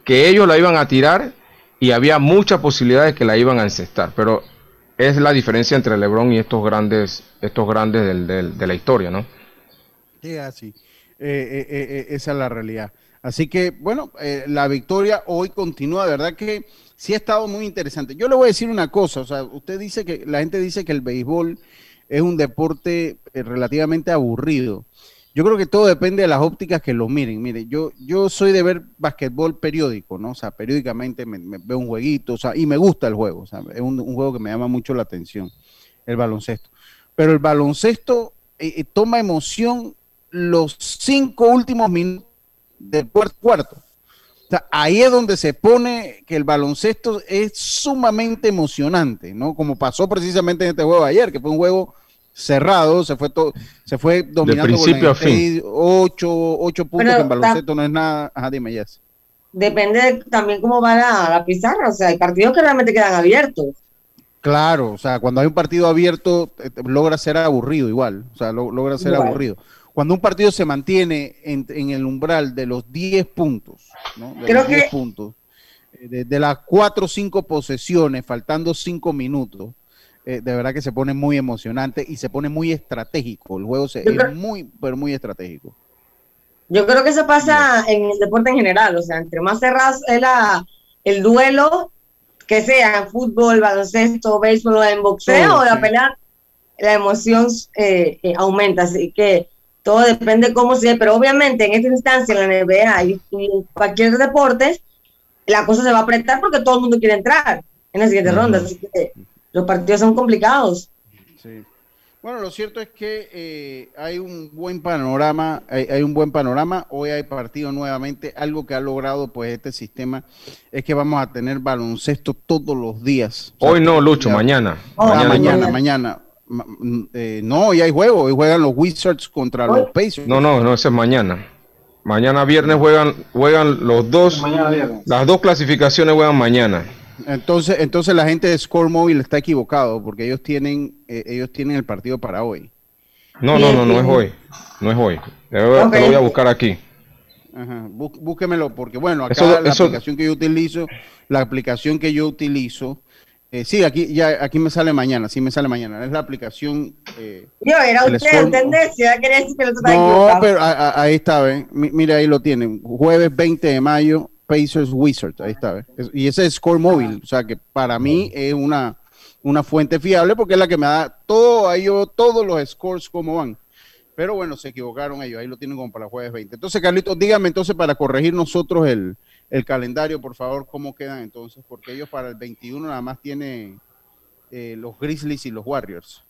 que ellos la iban a tirar y había muchas posibilidades que la iban a encestar. Pero es la diferencia entre LeBron y estos grandes, estos grandes de la historia, ¿no? Sí, así. Eh, eh, eh, esa es la realidad. Así que, bueno, eh, la victoria hoy continúa, de verdad que sí ha estado muy interesante. Yo le voy a decir una cosa, o sea, usted dice que, la gente dice que el béisbol es un deporte eh, relativamente aburrido. Yo creo que todo depende de las ópticas que lo miren. Mire, yo, yo soy de ver basquetbol periódico, ¿no? O sea, periódicamente me, veo un jueguito, o sea, y me gusta el juego, o sea, es un, juego que me llama mucho la atención, el baloncesto. Pero el baloncesto eh, toma emoción los cinco últimos minutos del cuarto cuarto. O sea, ahí es donde se pone que el baloncesto es sumamente emocionante, ¿no? Como pasó precisamente en este juego ayer, que fue un juego cerrado, se fue todo, se fue dominando de principio a fin. Ocho, ocho puntos en baloncesto no es nada. Ajá, dime. Depende también cómo va la, pizarra, o sea, hay partidos que realmente quedan abiertos. Claro, o sea, cuando hay un partido abierto, eh, logra ser aburrido igual, o sea, logra ser aburrido cuando un partido se mantiene en, el umbral de los 10 puntos, ¿no? de Creo los 10 puntos, eh, de, las 4 o 5 posesiones, faltando 5 minutos, eh, de verdad que se pone muy emocionante y se pone muy estratégico. El juego se, es muy, pero muy estratégico. Yo creo que eso pasa en el deporte en general, o sea, entre más cerrados es la, el duelo, que sea en fútbol, baloncesto, béisbol o en boxeo, o la pelea, la emoción eh, aumenta. Así que todo depende cómo sea, pero obviamente en esta instancia, en la NBA y, en cualquier deporte, la cosa se va a apretar porque todo el mundo quiere entrar en la siguiente ronda, así que los partidos son complicados. Sí. Bueno, lo cierto es que eh, hay un buen panorama, hay, un buen panorama. Hoy hay partido nuevamente. Algo que ha logrado pues este sistema es que vamos a tener baloncesto todos los días. Hoy no, Lucho, mañana. mañana, mañana, mañana. Eh, no, y hay juego, hoy juegan los Wizards contra los Pacers. No, no, no, ese es mañana. Mañana viernes juegan, juegan los dos. Las dos clasificaciones juegan mañana. Entonces, entonces la gente de Score Mobile está equivocado porque ellos tienen, eh, ellos tienen el partido para hoy. No, no, no, no es hoy. No es hoy. Te lo voy a buscar aquí. Ajá. búsquemelo porque bueno, acá la aplicación que yo utilizo, la aplicación que yo utilizo eh, sí, aquí ya aquí me sale mañana, sí me sale mañana. Es la aplicación. Eh, Yo era usted en tendencia, quería decir que lo No, pero ahí está, ¿ven? Mira, ahí lo tienen. Jueves 20 de mayo, Pacers Wizards, ahí está, ¿ven? Y ese es Score Móvil, o sea que para mí es una, una fuente fiable porque es la que me da todo, ahí yo, todos los scores como van. Pero bueno, se equivocaron ellos, ahí lo tienen como para jueves 20. Entonces, Carlitos, dígame entonces para corregir nosotros el, el calendario, por favor, cómo quedan entonces, porque ellos para el 21 nada más tienen eh, los Grizzlies y los Warriors.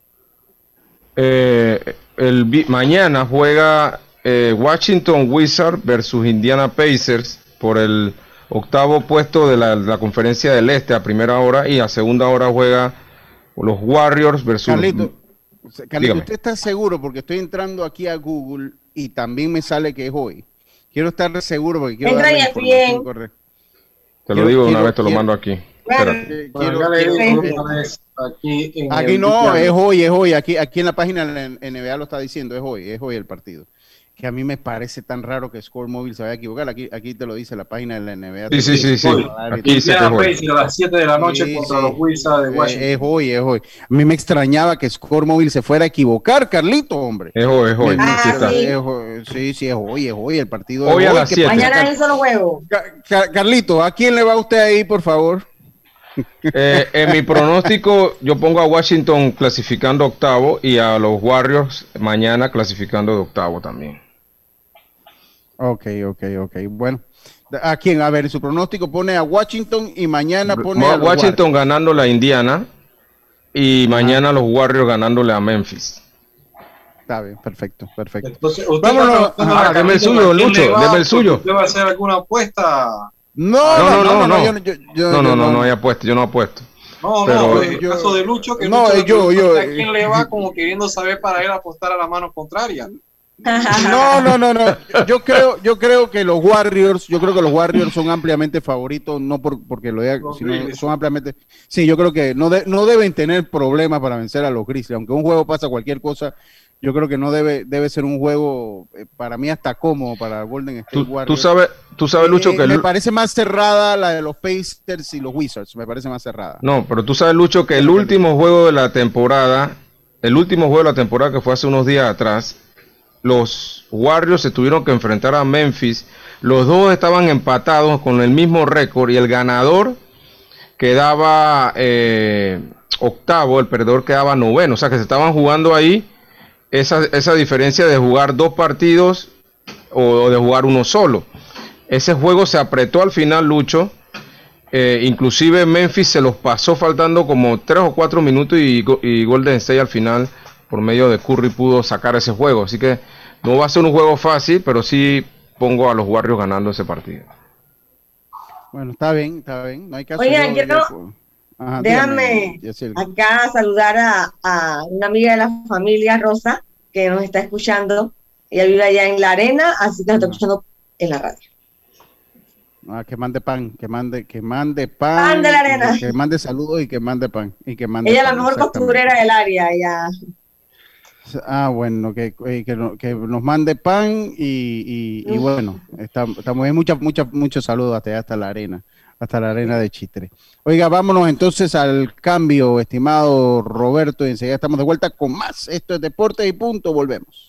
Eh, el, mañana juega eh, Washington Wizards versus Indiana Pacers por el octavo puesto de la, conferencia del Este a primera hora y a segunda hora juega los Warriors versus... Carlito, Carlito ¿usted está seguro? Porque estoy entrando aquí a Google y también me sale que es hoy. Quiero estar seguro porque quiero Entra bien. Te lo digo una vez, te lo mando aquí. aquí, no, es hoy, es hoy. Aquí, aquí en la página de NBA lo está diciendo, es hoy, es hoy el partido que a mí me parece tan raro que Score Móvil se vaya a equivocar. Aquí, aquí te lo dice la página de la NBA. Sí, sí, sí, sí. Aquí dice a las 7 de la noche contra los Wizards de Washington. Es, hoy, es hoy. A mí me extrañaba que Score Móvil se fuera a equivocar, Carlito, hombre. Es hoy, es hoy. Ah, sí. sí, es hoy, es hoy. El partido hoy, a las 7. Mañana es solo juego. Carlito, ¿a quién le va usted ahí, por favor? Eh, en mi pronóstico, yo pongo a Washington clasificando octavo y a los Warriors mañana clasificando de octavo también. Ok, ok, ok. Bueno, ¿a quién? A ver, su pronóstico pone a Washington y mañana pone a, Washington ganando la Indiana y mañana los Warriors ganándole a Memphis. Está bien, perfecto, perfecto. Entonces, Vámonos. Deme el suyo, Lucho, deme el suyo. ¿Usted va a hacer alguna apuesta? No, no, no, no, no, no, yo, yo, yo, no, no, no, no, hay apuesto, yo no apuesto. No, pero, pues, no, el caso de Lucho, que no, Lucho eh, yo, yo, ¿a quién le va eh. como queriendo saber para él apostar a la mano contraria? No, no, no, no. Yo creo, yo creo que los Warriors, yo creo que los Warriors son ampliamente favoritos, no por, porque lo diga, sino son ampliamente. Sí, yo creo que no, no deben tener problemas para vencer a los Grizzlies, aunque un juego pasa cualquier cosa. Yo creo que no debe, debe ser un juego eh, para mí hasta cómodo para Golden State Warriors. Tú sabes, tú sabes Lucho, eh, que me parece más cerrada la de los Pacers y los Wizards. Me parece más cerrada. No, pero tú sabes Lucho que el último juego de la temporada, el último juego de la temporada que fue hace unos días atrás los Warriors se tuvieron que enfrentar a Memphis. Los dos estaban empatados con el mismo récord y el ganador quedaba eh, octavo, el perdedor quedaba noveno. O sea que se estaban jugando ahí esa, esa diferencia de jugar dos partidos o, de jugar uno solo. Ese juego se apretó al final, Lucho. Eh, inclusive Memphis se los pasó faltando como tres o cuatro minutos y, y Golden State al final por medio de Curry pudo sacar ese juego. Así que no va a ser un juego fácil, pero sí pongo a los Warriors ganando ese partido. Bueno, está bien, está bien. No hay caso Oigan, quiero, déjame acá saludar a, una amiga de la familia Rosa que nos está escuchando. Ella vive allá en la arena, así que nos está escuchando en la radio. Ah, que mande pan, que mande, que mande pan. Pan de la arena. Que, mande saludos y que mande pan. Y que mande ella es la mejor costurera del área, ella. Ah, bueno, que, eh, que, que nos mande pan y, y, bueno, estamos, en muchas, muchas, muchos saludos hasta, hasta la arena, hasta la arena de Chitre. Oiga, vámonos entonces al cambio, estimado Roberto, y enseguida estamos de vuelta con más. Esto es Deporte y Punto, volvemos.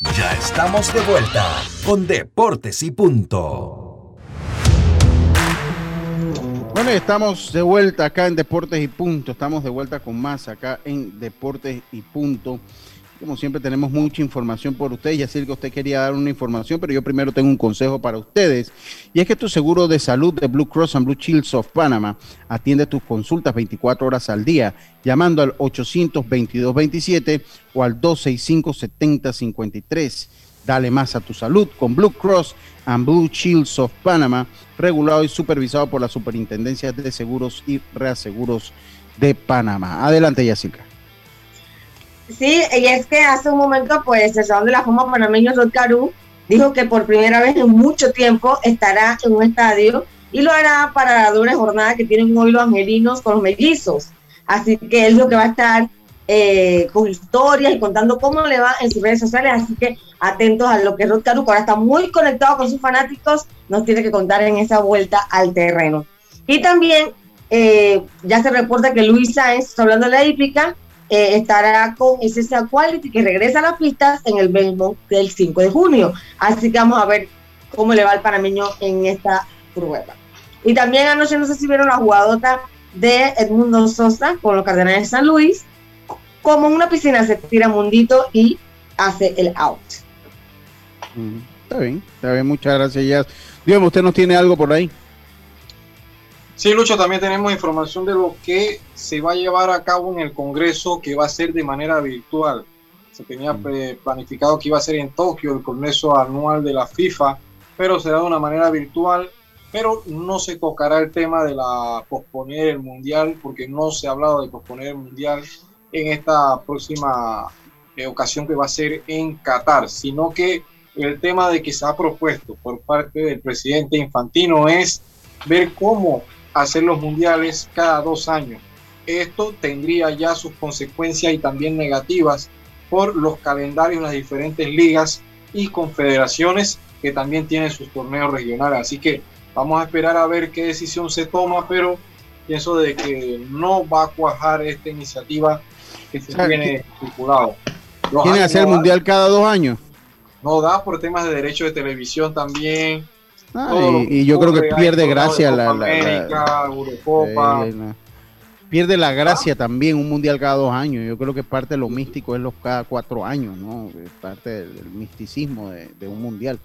Ya estamos de vuelta con Deportes y Punto. Bueno, estamos de vuelta acá en Deportes y Punto. Estamos de vuelta con más acá en Deportes y Punto. Como siempre tenemos mucha información por ustedes. Ya sé que usted quería dar una información, pero yo primero tengo un consejo para ustedes. Y es que tu seguro de salud de Blue Cross and Blue Shields of Panama atiende tus consultas 24 horas al día, llamando al 822-27 o al 265-7053. Dale más a tu salud con Blue Cross and Blue Shields of Panama, regulado y supervisado por la Superintendencia de Seguros y Reaseguros de Panamá. Adelante, Yacirca. Sí, y es que hace un momento, pues, el Salón de la Fama panameño Rod Caru dijo que por primera vez en mucho tiempo estará en un estadio y lo hará para la doble jornada que tienen hoy los angelinos con los mellizos. Así que es lo que va a estar eh, con historias y contando cómo le va en sus redes sociales. Así que atentos a lo que Rod Caru, ahora está muy conectado con sus fanáticos, nos tiene que contar en esa vuelta al terreno. Y también eh, ya se reporta que Luis Sáenz, hablando de la hípica, eh, estará con SSA Quality que regresa a las pistas en el Belmont del 5 de junio. Así que vamos a ver cómo le va al panameño en esta prueba. Y también anoche no sé si vieron la jugadota de Edmundo Sosa con los Cardenales de San Luis. Como una piscina se tira mundito y hace el out. Mm, está bien, está bien, muchas gracias. Dígame, ¿usted nos tiene algo por ahí? Sí, Lucho, también tenemos información de lo que se va a llevar a cabo en el Congreso, que va a ser de manera virtual. Se tenía planificado que iba a ser en Tokio el Congreso anual de la FIFA, pero será de una manera virtual. Pero no se tocará el tema de la posponer el mundial, porque no se ha hablado de posponer el mundial en esta próxima eh, ocasión que va a ser en Qatar, sino que el tema de que se ha propuesto por parte del presidente Infantino es ver cómo hacer los mundiales cada dos años. Esto tendría ya sus consecuencias y también negativas por los calendarios en las diferentes ligas y confederaciones que también tienen sus torneos regionales. Así que vamos a esperar a ver qué decisión se toma, pero pienso de que no va a cuajar esta iniciativa que se tiene estipulado. ¿Tiene hacer el mundial cada dos años? No da por temas de derechos de televisión también y, yo creo que pierde gracia la, pierde la gracia también un mundial cada dos años. Yo creo que parte de lo místico es los cada cuatro años, ¿no? Es parte del, misticismo de, un mundial.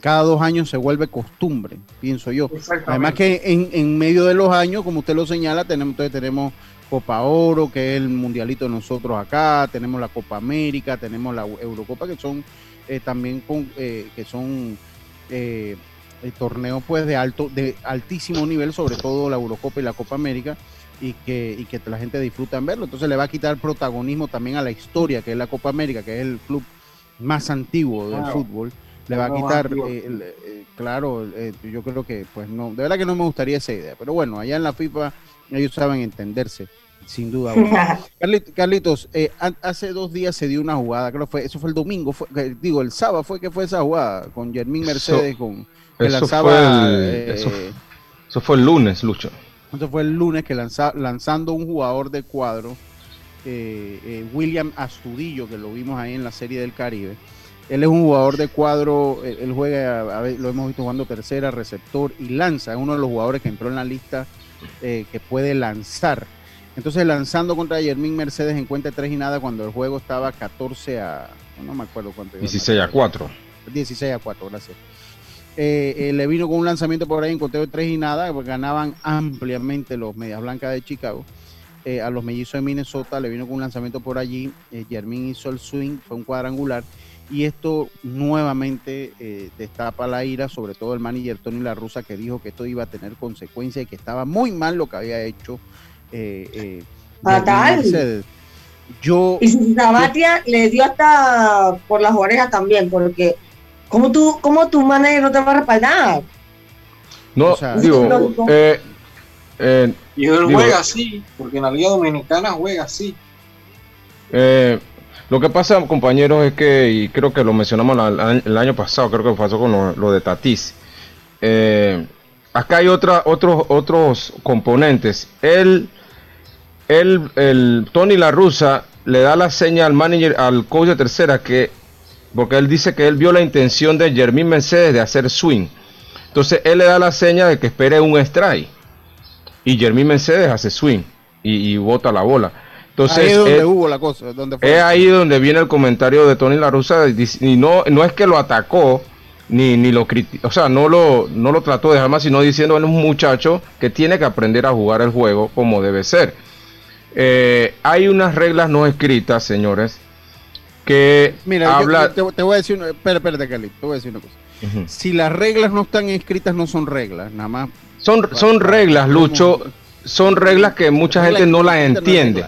Cada dos años se vuelve costumbre, pienso yo. Además que en, medio de los años, como usted lo señala, tenemos, entonces tenemos Copa Oro, que es el mundialito de nosotros acá, tenemos la Copa América, tenemos la Eurocopa, que son eh, también con, eh, que son eh, el torneo pues de alto, de altísimo nivel, sobre todo la Eurocopa y la Copa América, y que, y que la gente disfruta en verlo. Entonces le va a quitar protagonismo también a la historia, que es la Copa América, que es el club más antiguo del fútbol. Le va a quitar, eh, eh, claro, eh, yo creo que, pues no, de verdad que no me gustaría esa idea, pero bueno, allá en la FIFA ellos saben entenderse, sin duda. Carlitos, hace dos días se dio una jugada, creo que fue, eso fue el domingo, fue, digo, el sábado fue que fue esa jugada con Germín Mercedes, con eso, fue el, eh, eso, fue el lunes, Lucho. Eso fue el lunes que lanza, lanzando un jugador de cuadro, eh, eh, William Astudillo, que lo vimos ahí en la Serie del Caribe. Él es un jugador de cuadro, él, juega, lo hemos visto jugando tercera, receptor y lanza. Es uno de los jugadores que entró en la lista que puede lanzar. Entonces, lanzando contra Germín Mercedes en cuenta 3 y nada cuando el juego estaba 14 a. No me acuerdo cuánto. 16 a 4. 16 a 4, gracias. Eh, eh, le vino con un lanzamiento por ahí en conteo de tres y nada, porque ganaban ampliamente los Medias Blancas de Chicago. Eh, a los mellizos de Minnesota le vino con un lanzamiento por allí. Germín hizo el swing, fue un cuadrangular. Y esto nuevamente destapa la ira, sobre todo el manager Tony La Rusa, que dijo que esto iba a tener consecuencias y que estaba muy mal lo que había hecho. Fatal. Yo, y si Sabatia le dio hasta por las orejas también, porque ¿Cómo tú, cómo tu manager no te va a respaldar? No, digo, eh, eh, y él juega así, porque en la Liga Dominicana juega así. Eh, lo que pasa, compañeros, es que, y creo que lo mencionamos el año pasado, creo que pasó con lo, de Tatis. Eh, acá hay otra, otros, otros componentes. Él, él, el Tony La Russa le da la seña al manager, al coach de tercera, que porque él dice que él vio la intención de Jermín Mercedes de hacer swing. Entonces él le da la seña de que espere un strike. Y Jermín Mercedes hace swing y, bota la bola. Entonces, ahí es donde hubo la cosa. es ahí donde viene el comentario de Tony La Russa. Y no, no es que lo atacó, ni, ni lo criticó, o sea, no lo, no lo trató de dejar más, sino diciendo es un muchacho que tiene que aprender a jugar el juego como debe ser. Eh, hay unas reglas no escritas, señores, que Mira, habla... te, voy a decir, una, espera, espérate, Cali, te voy a decir una cosa. Si las reglas no están escritas, no son reglas, nada más. Son, son reglas, Lucho, son reglas que mucha gente no las entiende.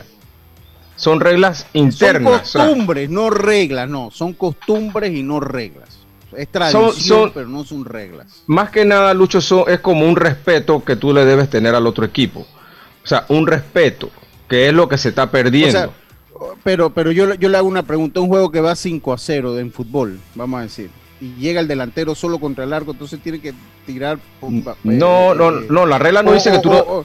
son reglas internas. Son costumbres, no reglas, no, son costumbres y no reglas. Es tradición, pero no son reglas. Más que nada, Lucho, es como un respeto que tú le debes tener al otro equipo. O sea, un respeto, que es lo que se está perdiendo. Pero pero yo, yo le hago una pregunta. Un juego que va 5 a 0 en fútbol, vamos a decir y llega el delantero solo contra el arco, entonces tiene que tirar. No, no, eh, no, la regla no dice que tú no.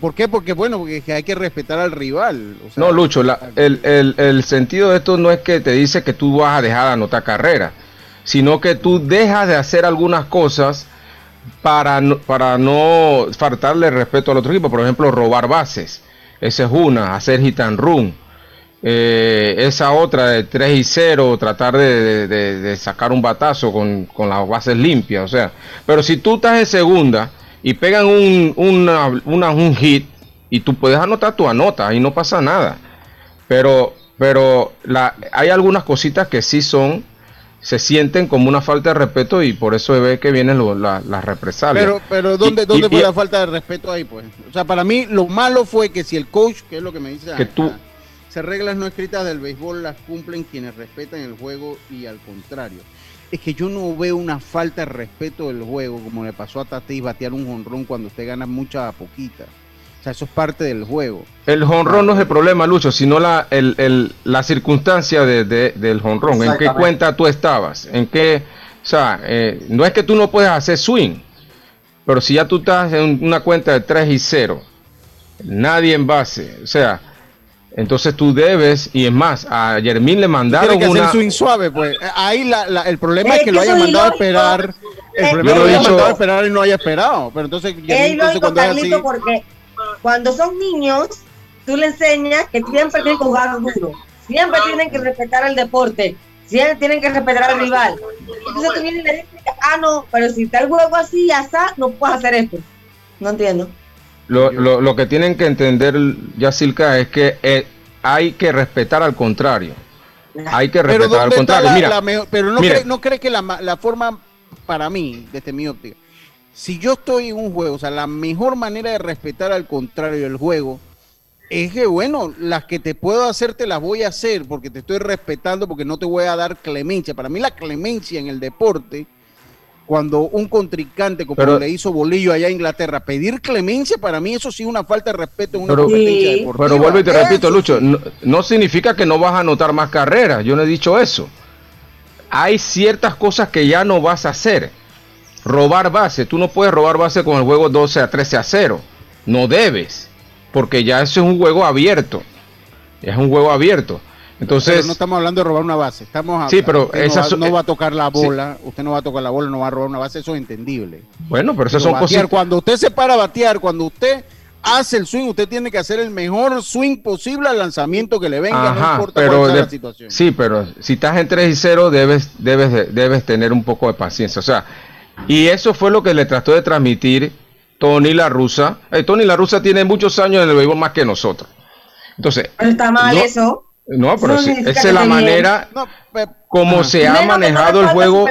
¿Por qué? Porque bueno, porque hay que respetar al rival. no, Lucho, el, el, el, sentido de esto no es que te dice que tú vas a dejar de anotar carrera, sino que tú dejas de hacer algunas cosas para no, para no faltarle respeto al otro equipo. Por ejemplo, robar bases. Esa es una, hacer hit and run. Eh, esa otra de 3 y 0, tratar de, sacar un batazo con, las bases limpias, o sea, pero si tú estás en segunda y pegan un, un hit y tú puedes anotar tu anota y no pasa nada, pero, pero la, hay algunas cositas que sí son, se sienten como una falta de respeto y por eso ve que vienen las represalias. Pero, pero ¿dónde, dónde fue la falta de respeto ahí? pues? O sea, para mí lo malo fue que si el coach, que es lo que me dice... Que tú, esas reglas no escritas del béisbol las cumplen quienes respetan el juego y al contrario. Es que yo no veo una falta de respeto del juego, como le pasó a Tatis batear un jonrón cuando usted gana mucha a poquita. Sea, eso es parte del juego. El jonrón no es el problema, Lucho, sino la, el, la circunstancia de, del jonrón. ¿En qué cuenta tú estabas? ¿En qué? O sea, eh, no es que tú no puedas hacer swing, pero si ya tú estás en una cuenta de 3 y 0, nadie en base, o sea, entonces tú debes, y es más, a Yermín le mandaron que una... hacer swing suave, pues. Ahí el problema es, que, lo haya mandado a esperar. El problema es que lo haya mandado a esperar y no haya esperado. Pero entonces, es ilógico, Carlito, porque cuando son niños, tú le enseñas que siempre tienen que jugar duro. Siempre tienen que respetar el deporte. Siempre tienen que respetar al rival. Entonces tú vienes y le dices, ah, no, pero si está el juego así, ya está, no puedes hacer esto. No entiendo. Lo, lo, lo, que tienen que entender, Yacilca, es que eh, hay que respetar al contrario. Hay que respetar al contrario. Mira, pero no, cree, no cree que la, la, forma, para mí, desde mi óptica, si yo estoy en un juego, o sea, la mejor manera de respetar al contrario el juego es que, bueno, las que te puedo hacer te las voy a hacer porque te estoy respetando, porque no te voy a dar clemencia. Para mí la clemencia en el deporte cuando un contrincante como le hizo Bolillo allá a Inglaterra, pedir clemencia, para mí eso sí es una falta de respeto en una pero, competencia deportiva. Pero vuelvo y te repito, Lucho, no, significa que no vas a anotar más carreras, yo no he dicho eso. Hay ciertas cosas que ya no vas a hacer. Robar base, tú no puedes robar base con el juego 12 a 13 a 0. No debes, porque ya eso es un juego abierto. Es un juego abierto. Entonces, no estamos hablando de robar una base, estamos sí, pero no, no, va, a tocar la bola, usted no va a tocar la bola, no va a robar una base, eso es entendible. Bueno, pero eso son cosas. Cuando usted se para a batear, cuando usted hace el swing, usted tiene que hacer el mejor swing posible al lanzamiento que le venga, no importa pero cuál sea la situación. Sí, pero si estás en 3 y 0, debes, debes, debes tener un poco de paciencia. O sea, y eso fue lo que le trató de transmitir Tony La Rusa. Eh, Tony La Rusa tiene muchos años en el béisbol más que nosotros. Entonces, está mal eso. No, pero esa es la manera como se ha manejado el juego.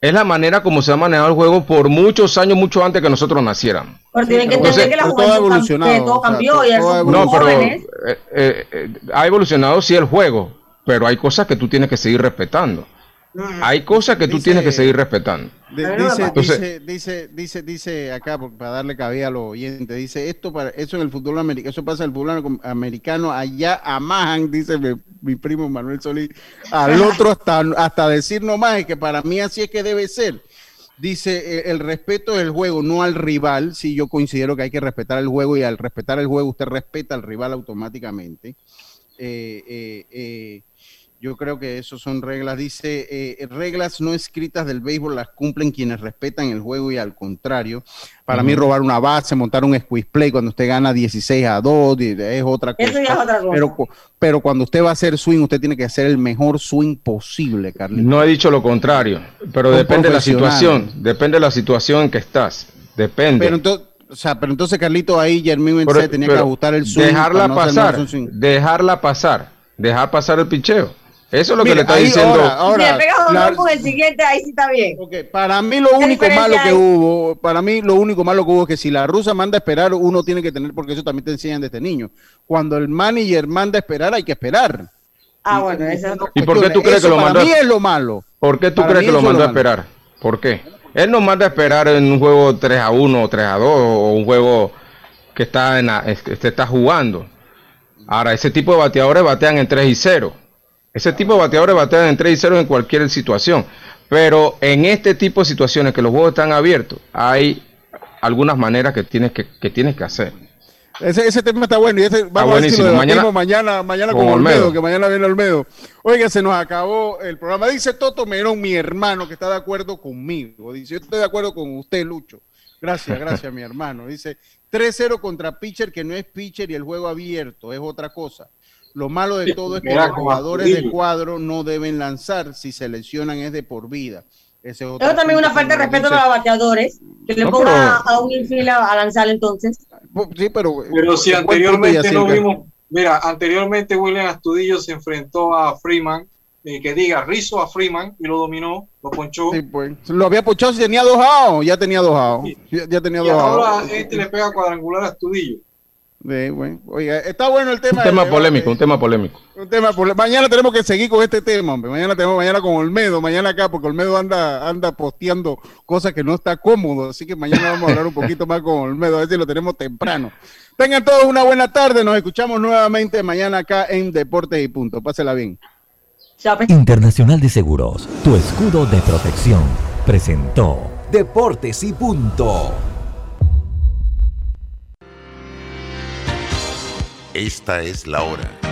Es la manera como se ha manejado el juego por muchos años, mucho antes que nosotros naciéramos. Pero tienen que entender que la juventud todo cambió y No, pero eh, eh, eh, ha evolucionado sí el juego, pero hay cosas que tú tienes que seguir respetando. Hay cosas que tú tienes que seguir respetando. dice, dice, dice, dice, acá, para darle cabida a los oyentes, dice, esto para, eso en el fútbol americano, eso pasa en el fútbol americano, allá amajan, dice mi, primo Manuel Solís, al otro hasta, hasta decir nomás, que para mí así es que debe ser. Dice, el, el respeto del juego, no al rival. Sí, yo considero que hay que respetar el juego y al respetar el juego usted respeta al rival automáticamente. Eh, eh, eh, yo creo que eso son reglas, dice, eh, reglas no escritas del béisbol las cumplen quienes respetan el juego y al contrario. Para mí robar una base, montar un squeeze play cuando usted gana 16 a 2 es otra cosa. Eso ya es otra cosa. Pero, pero cuando usted va a hacer swing, usted tiene que hacer el mejor swing posible, Carlito. No he dicho lo contrario, pero depende de la situación, depende de la situación en que estás, depende. Pero entonces, o sea, pero entonces Carlito ahí, Jermín tenía que ajustar el swing. Dejarla pasar, dejarla pasar, dejar pasar el picheo. Eso es lo que le está diciendo. Ahora, ahora con el siguiente, ahí sí está bien. Para mí lo único malo que hubo, para mí lo único malo que hubo es que si la rusa manda a esperar, uno tiene que tener, porque eso también te enseñan desde niño. Cuando el manager manda a esperar, hay que esperar. Ah, bueno, eso ¿Y por qué tú crees que lo mandó? Para mí es lo malo. ¿Por qué tú crees que lo mandó a esperar? ¿Por qué? Él no manda a esperar en un juego 3 a 1 o 3 a 2 o un juego que está, en que está jugando. Ahora, ese tipo de bateadores batean en 3 y 0 ese tipo de bateadores batean en 3 y 0 en cualquier situación. Pero en este tipo de situaciones que los juegos están abiertos, hay algunas maneras que tienes que, que tienes que hacer. Ese, ese tema está bueno y ese, vamos a decirlo mañana, mañana, mañana con, Olmedo, que mañana viene Olmedo. Oiga, se nos acabó el programa. Dice Toto Merón, mi hermano, que está de acuerdo conmigo. Dice, yo estoy de acuerdo con usted, Lucho. Gracias, gracias, mi hermano. Dice, 3-0 contra pitcher que no es pitcher y el juego abierto, es otra cosa. Lo malo de todo es que los jugadores de cuadro no deben lanzar, si se lesionan es de por vida. Ese es también una falta de respeto a los bateadores, que le ponga a un infield a lanzar entonces. Sí, pero, pero si anteriormente no vimos, mira, anteriormente William Astudillo se enfrentó a Freeman, eh, que diga Rizo a Freeman y lo dominó, lo ponchó. Sí, pues. Lo había ponchado si tenía dos outs, ya tenía dos outs. Ya, tenía y dos ahora este le pega cuadrangular a Astudillo oiga, está bueno el tema. Un tema polémico, un tema polémico. Un tema Mañana tenemos que seguir con este tema, hombre. Mañana tenemos mañana con Olmedo, mañana acá, porque Olmedo anda, anda posteando cosas que no está cómodo. Así que mañana vamos a hablar un poquito más con Olmedo, a ver si lo tenemos temprano. Tengan todos una buena tarde, nos escuchamos nuevamente mañana acá en Deportes y Punto. Pásela bien. Internacional de Seguros, tu escudo de protección, presentó Deportes y Punto. Esta es la hora.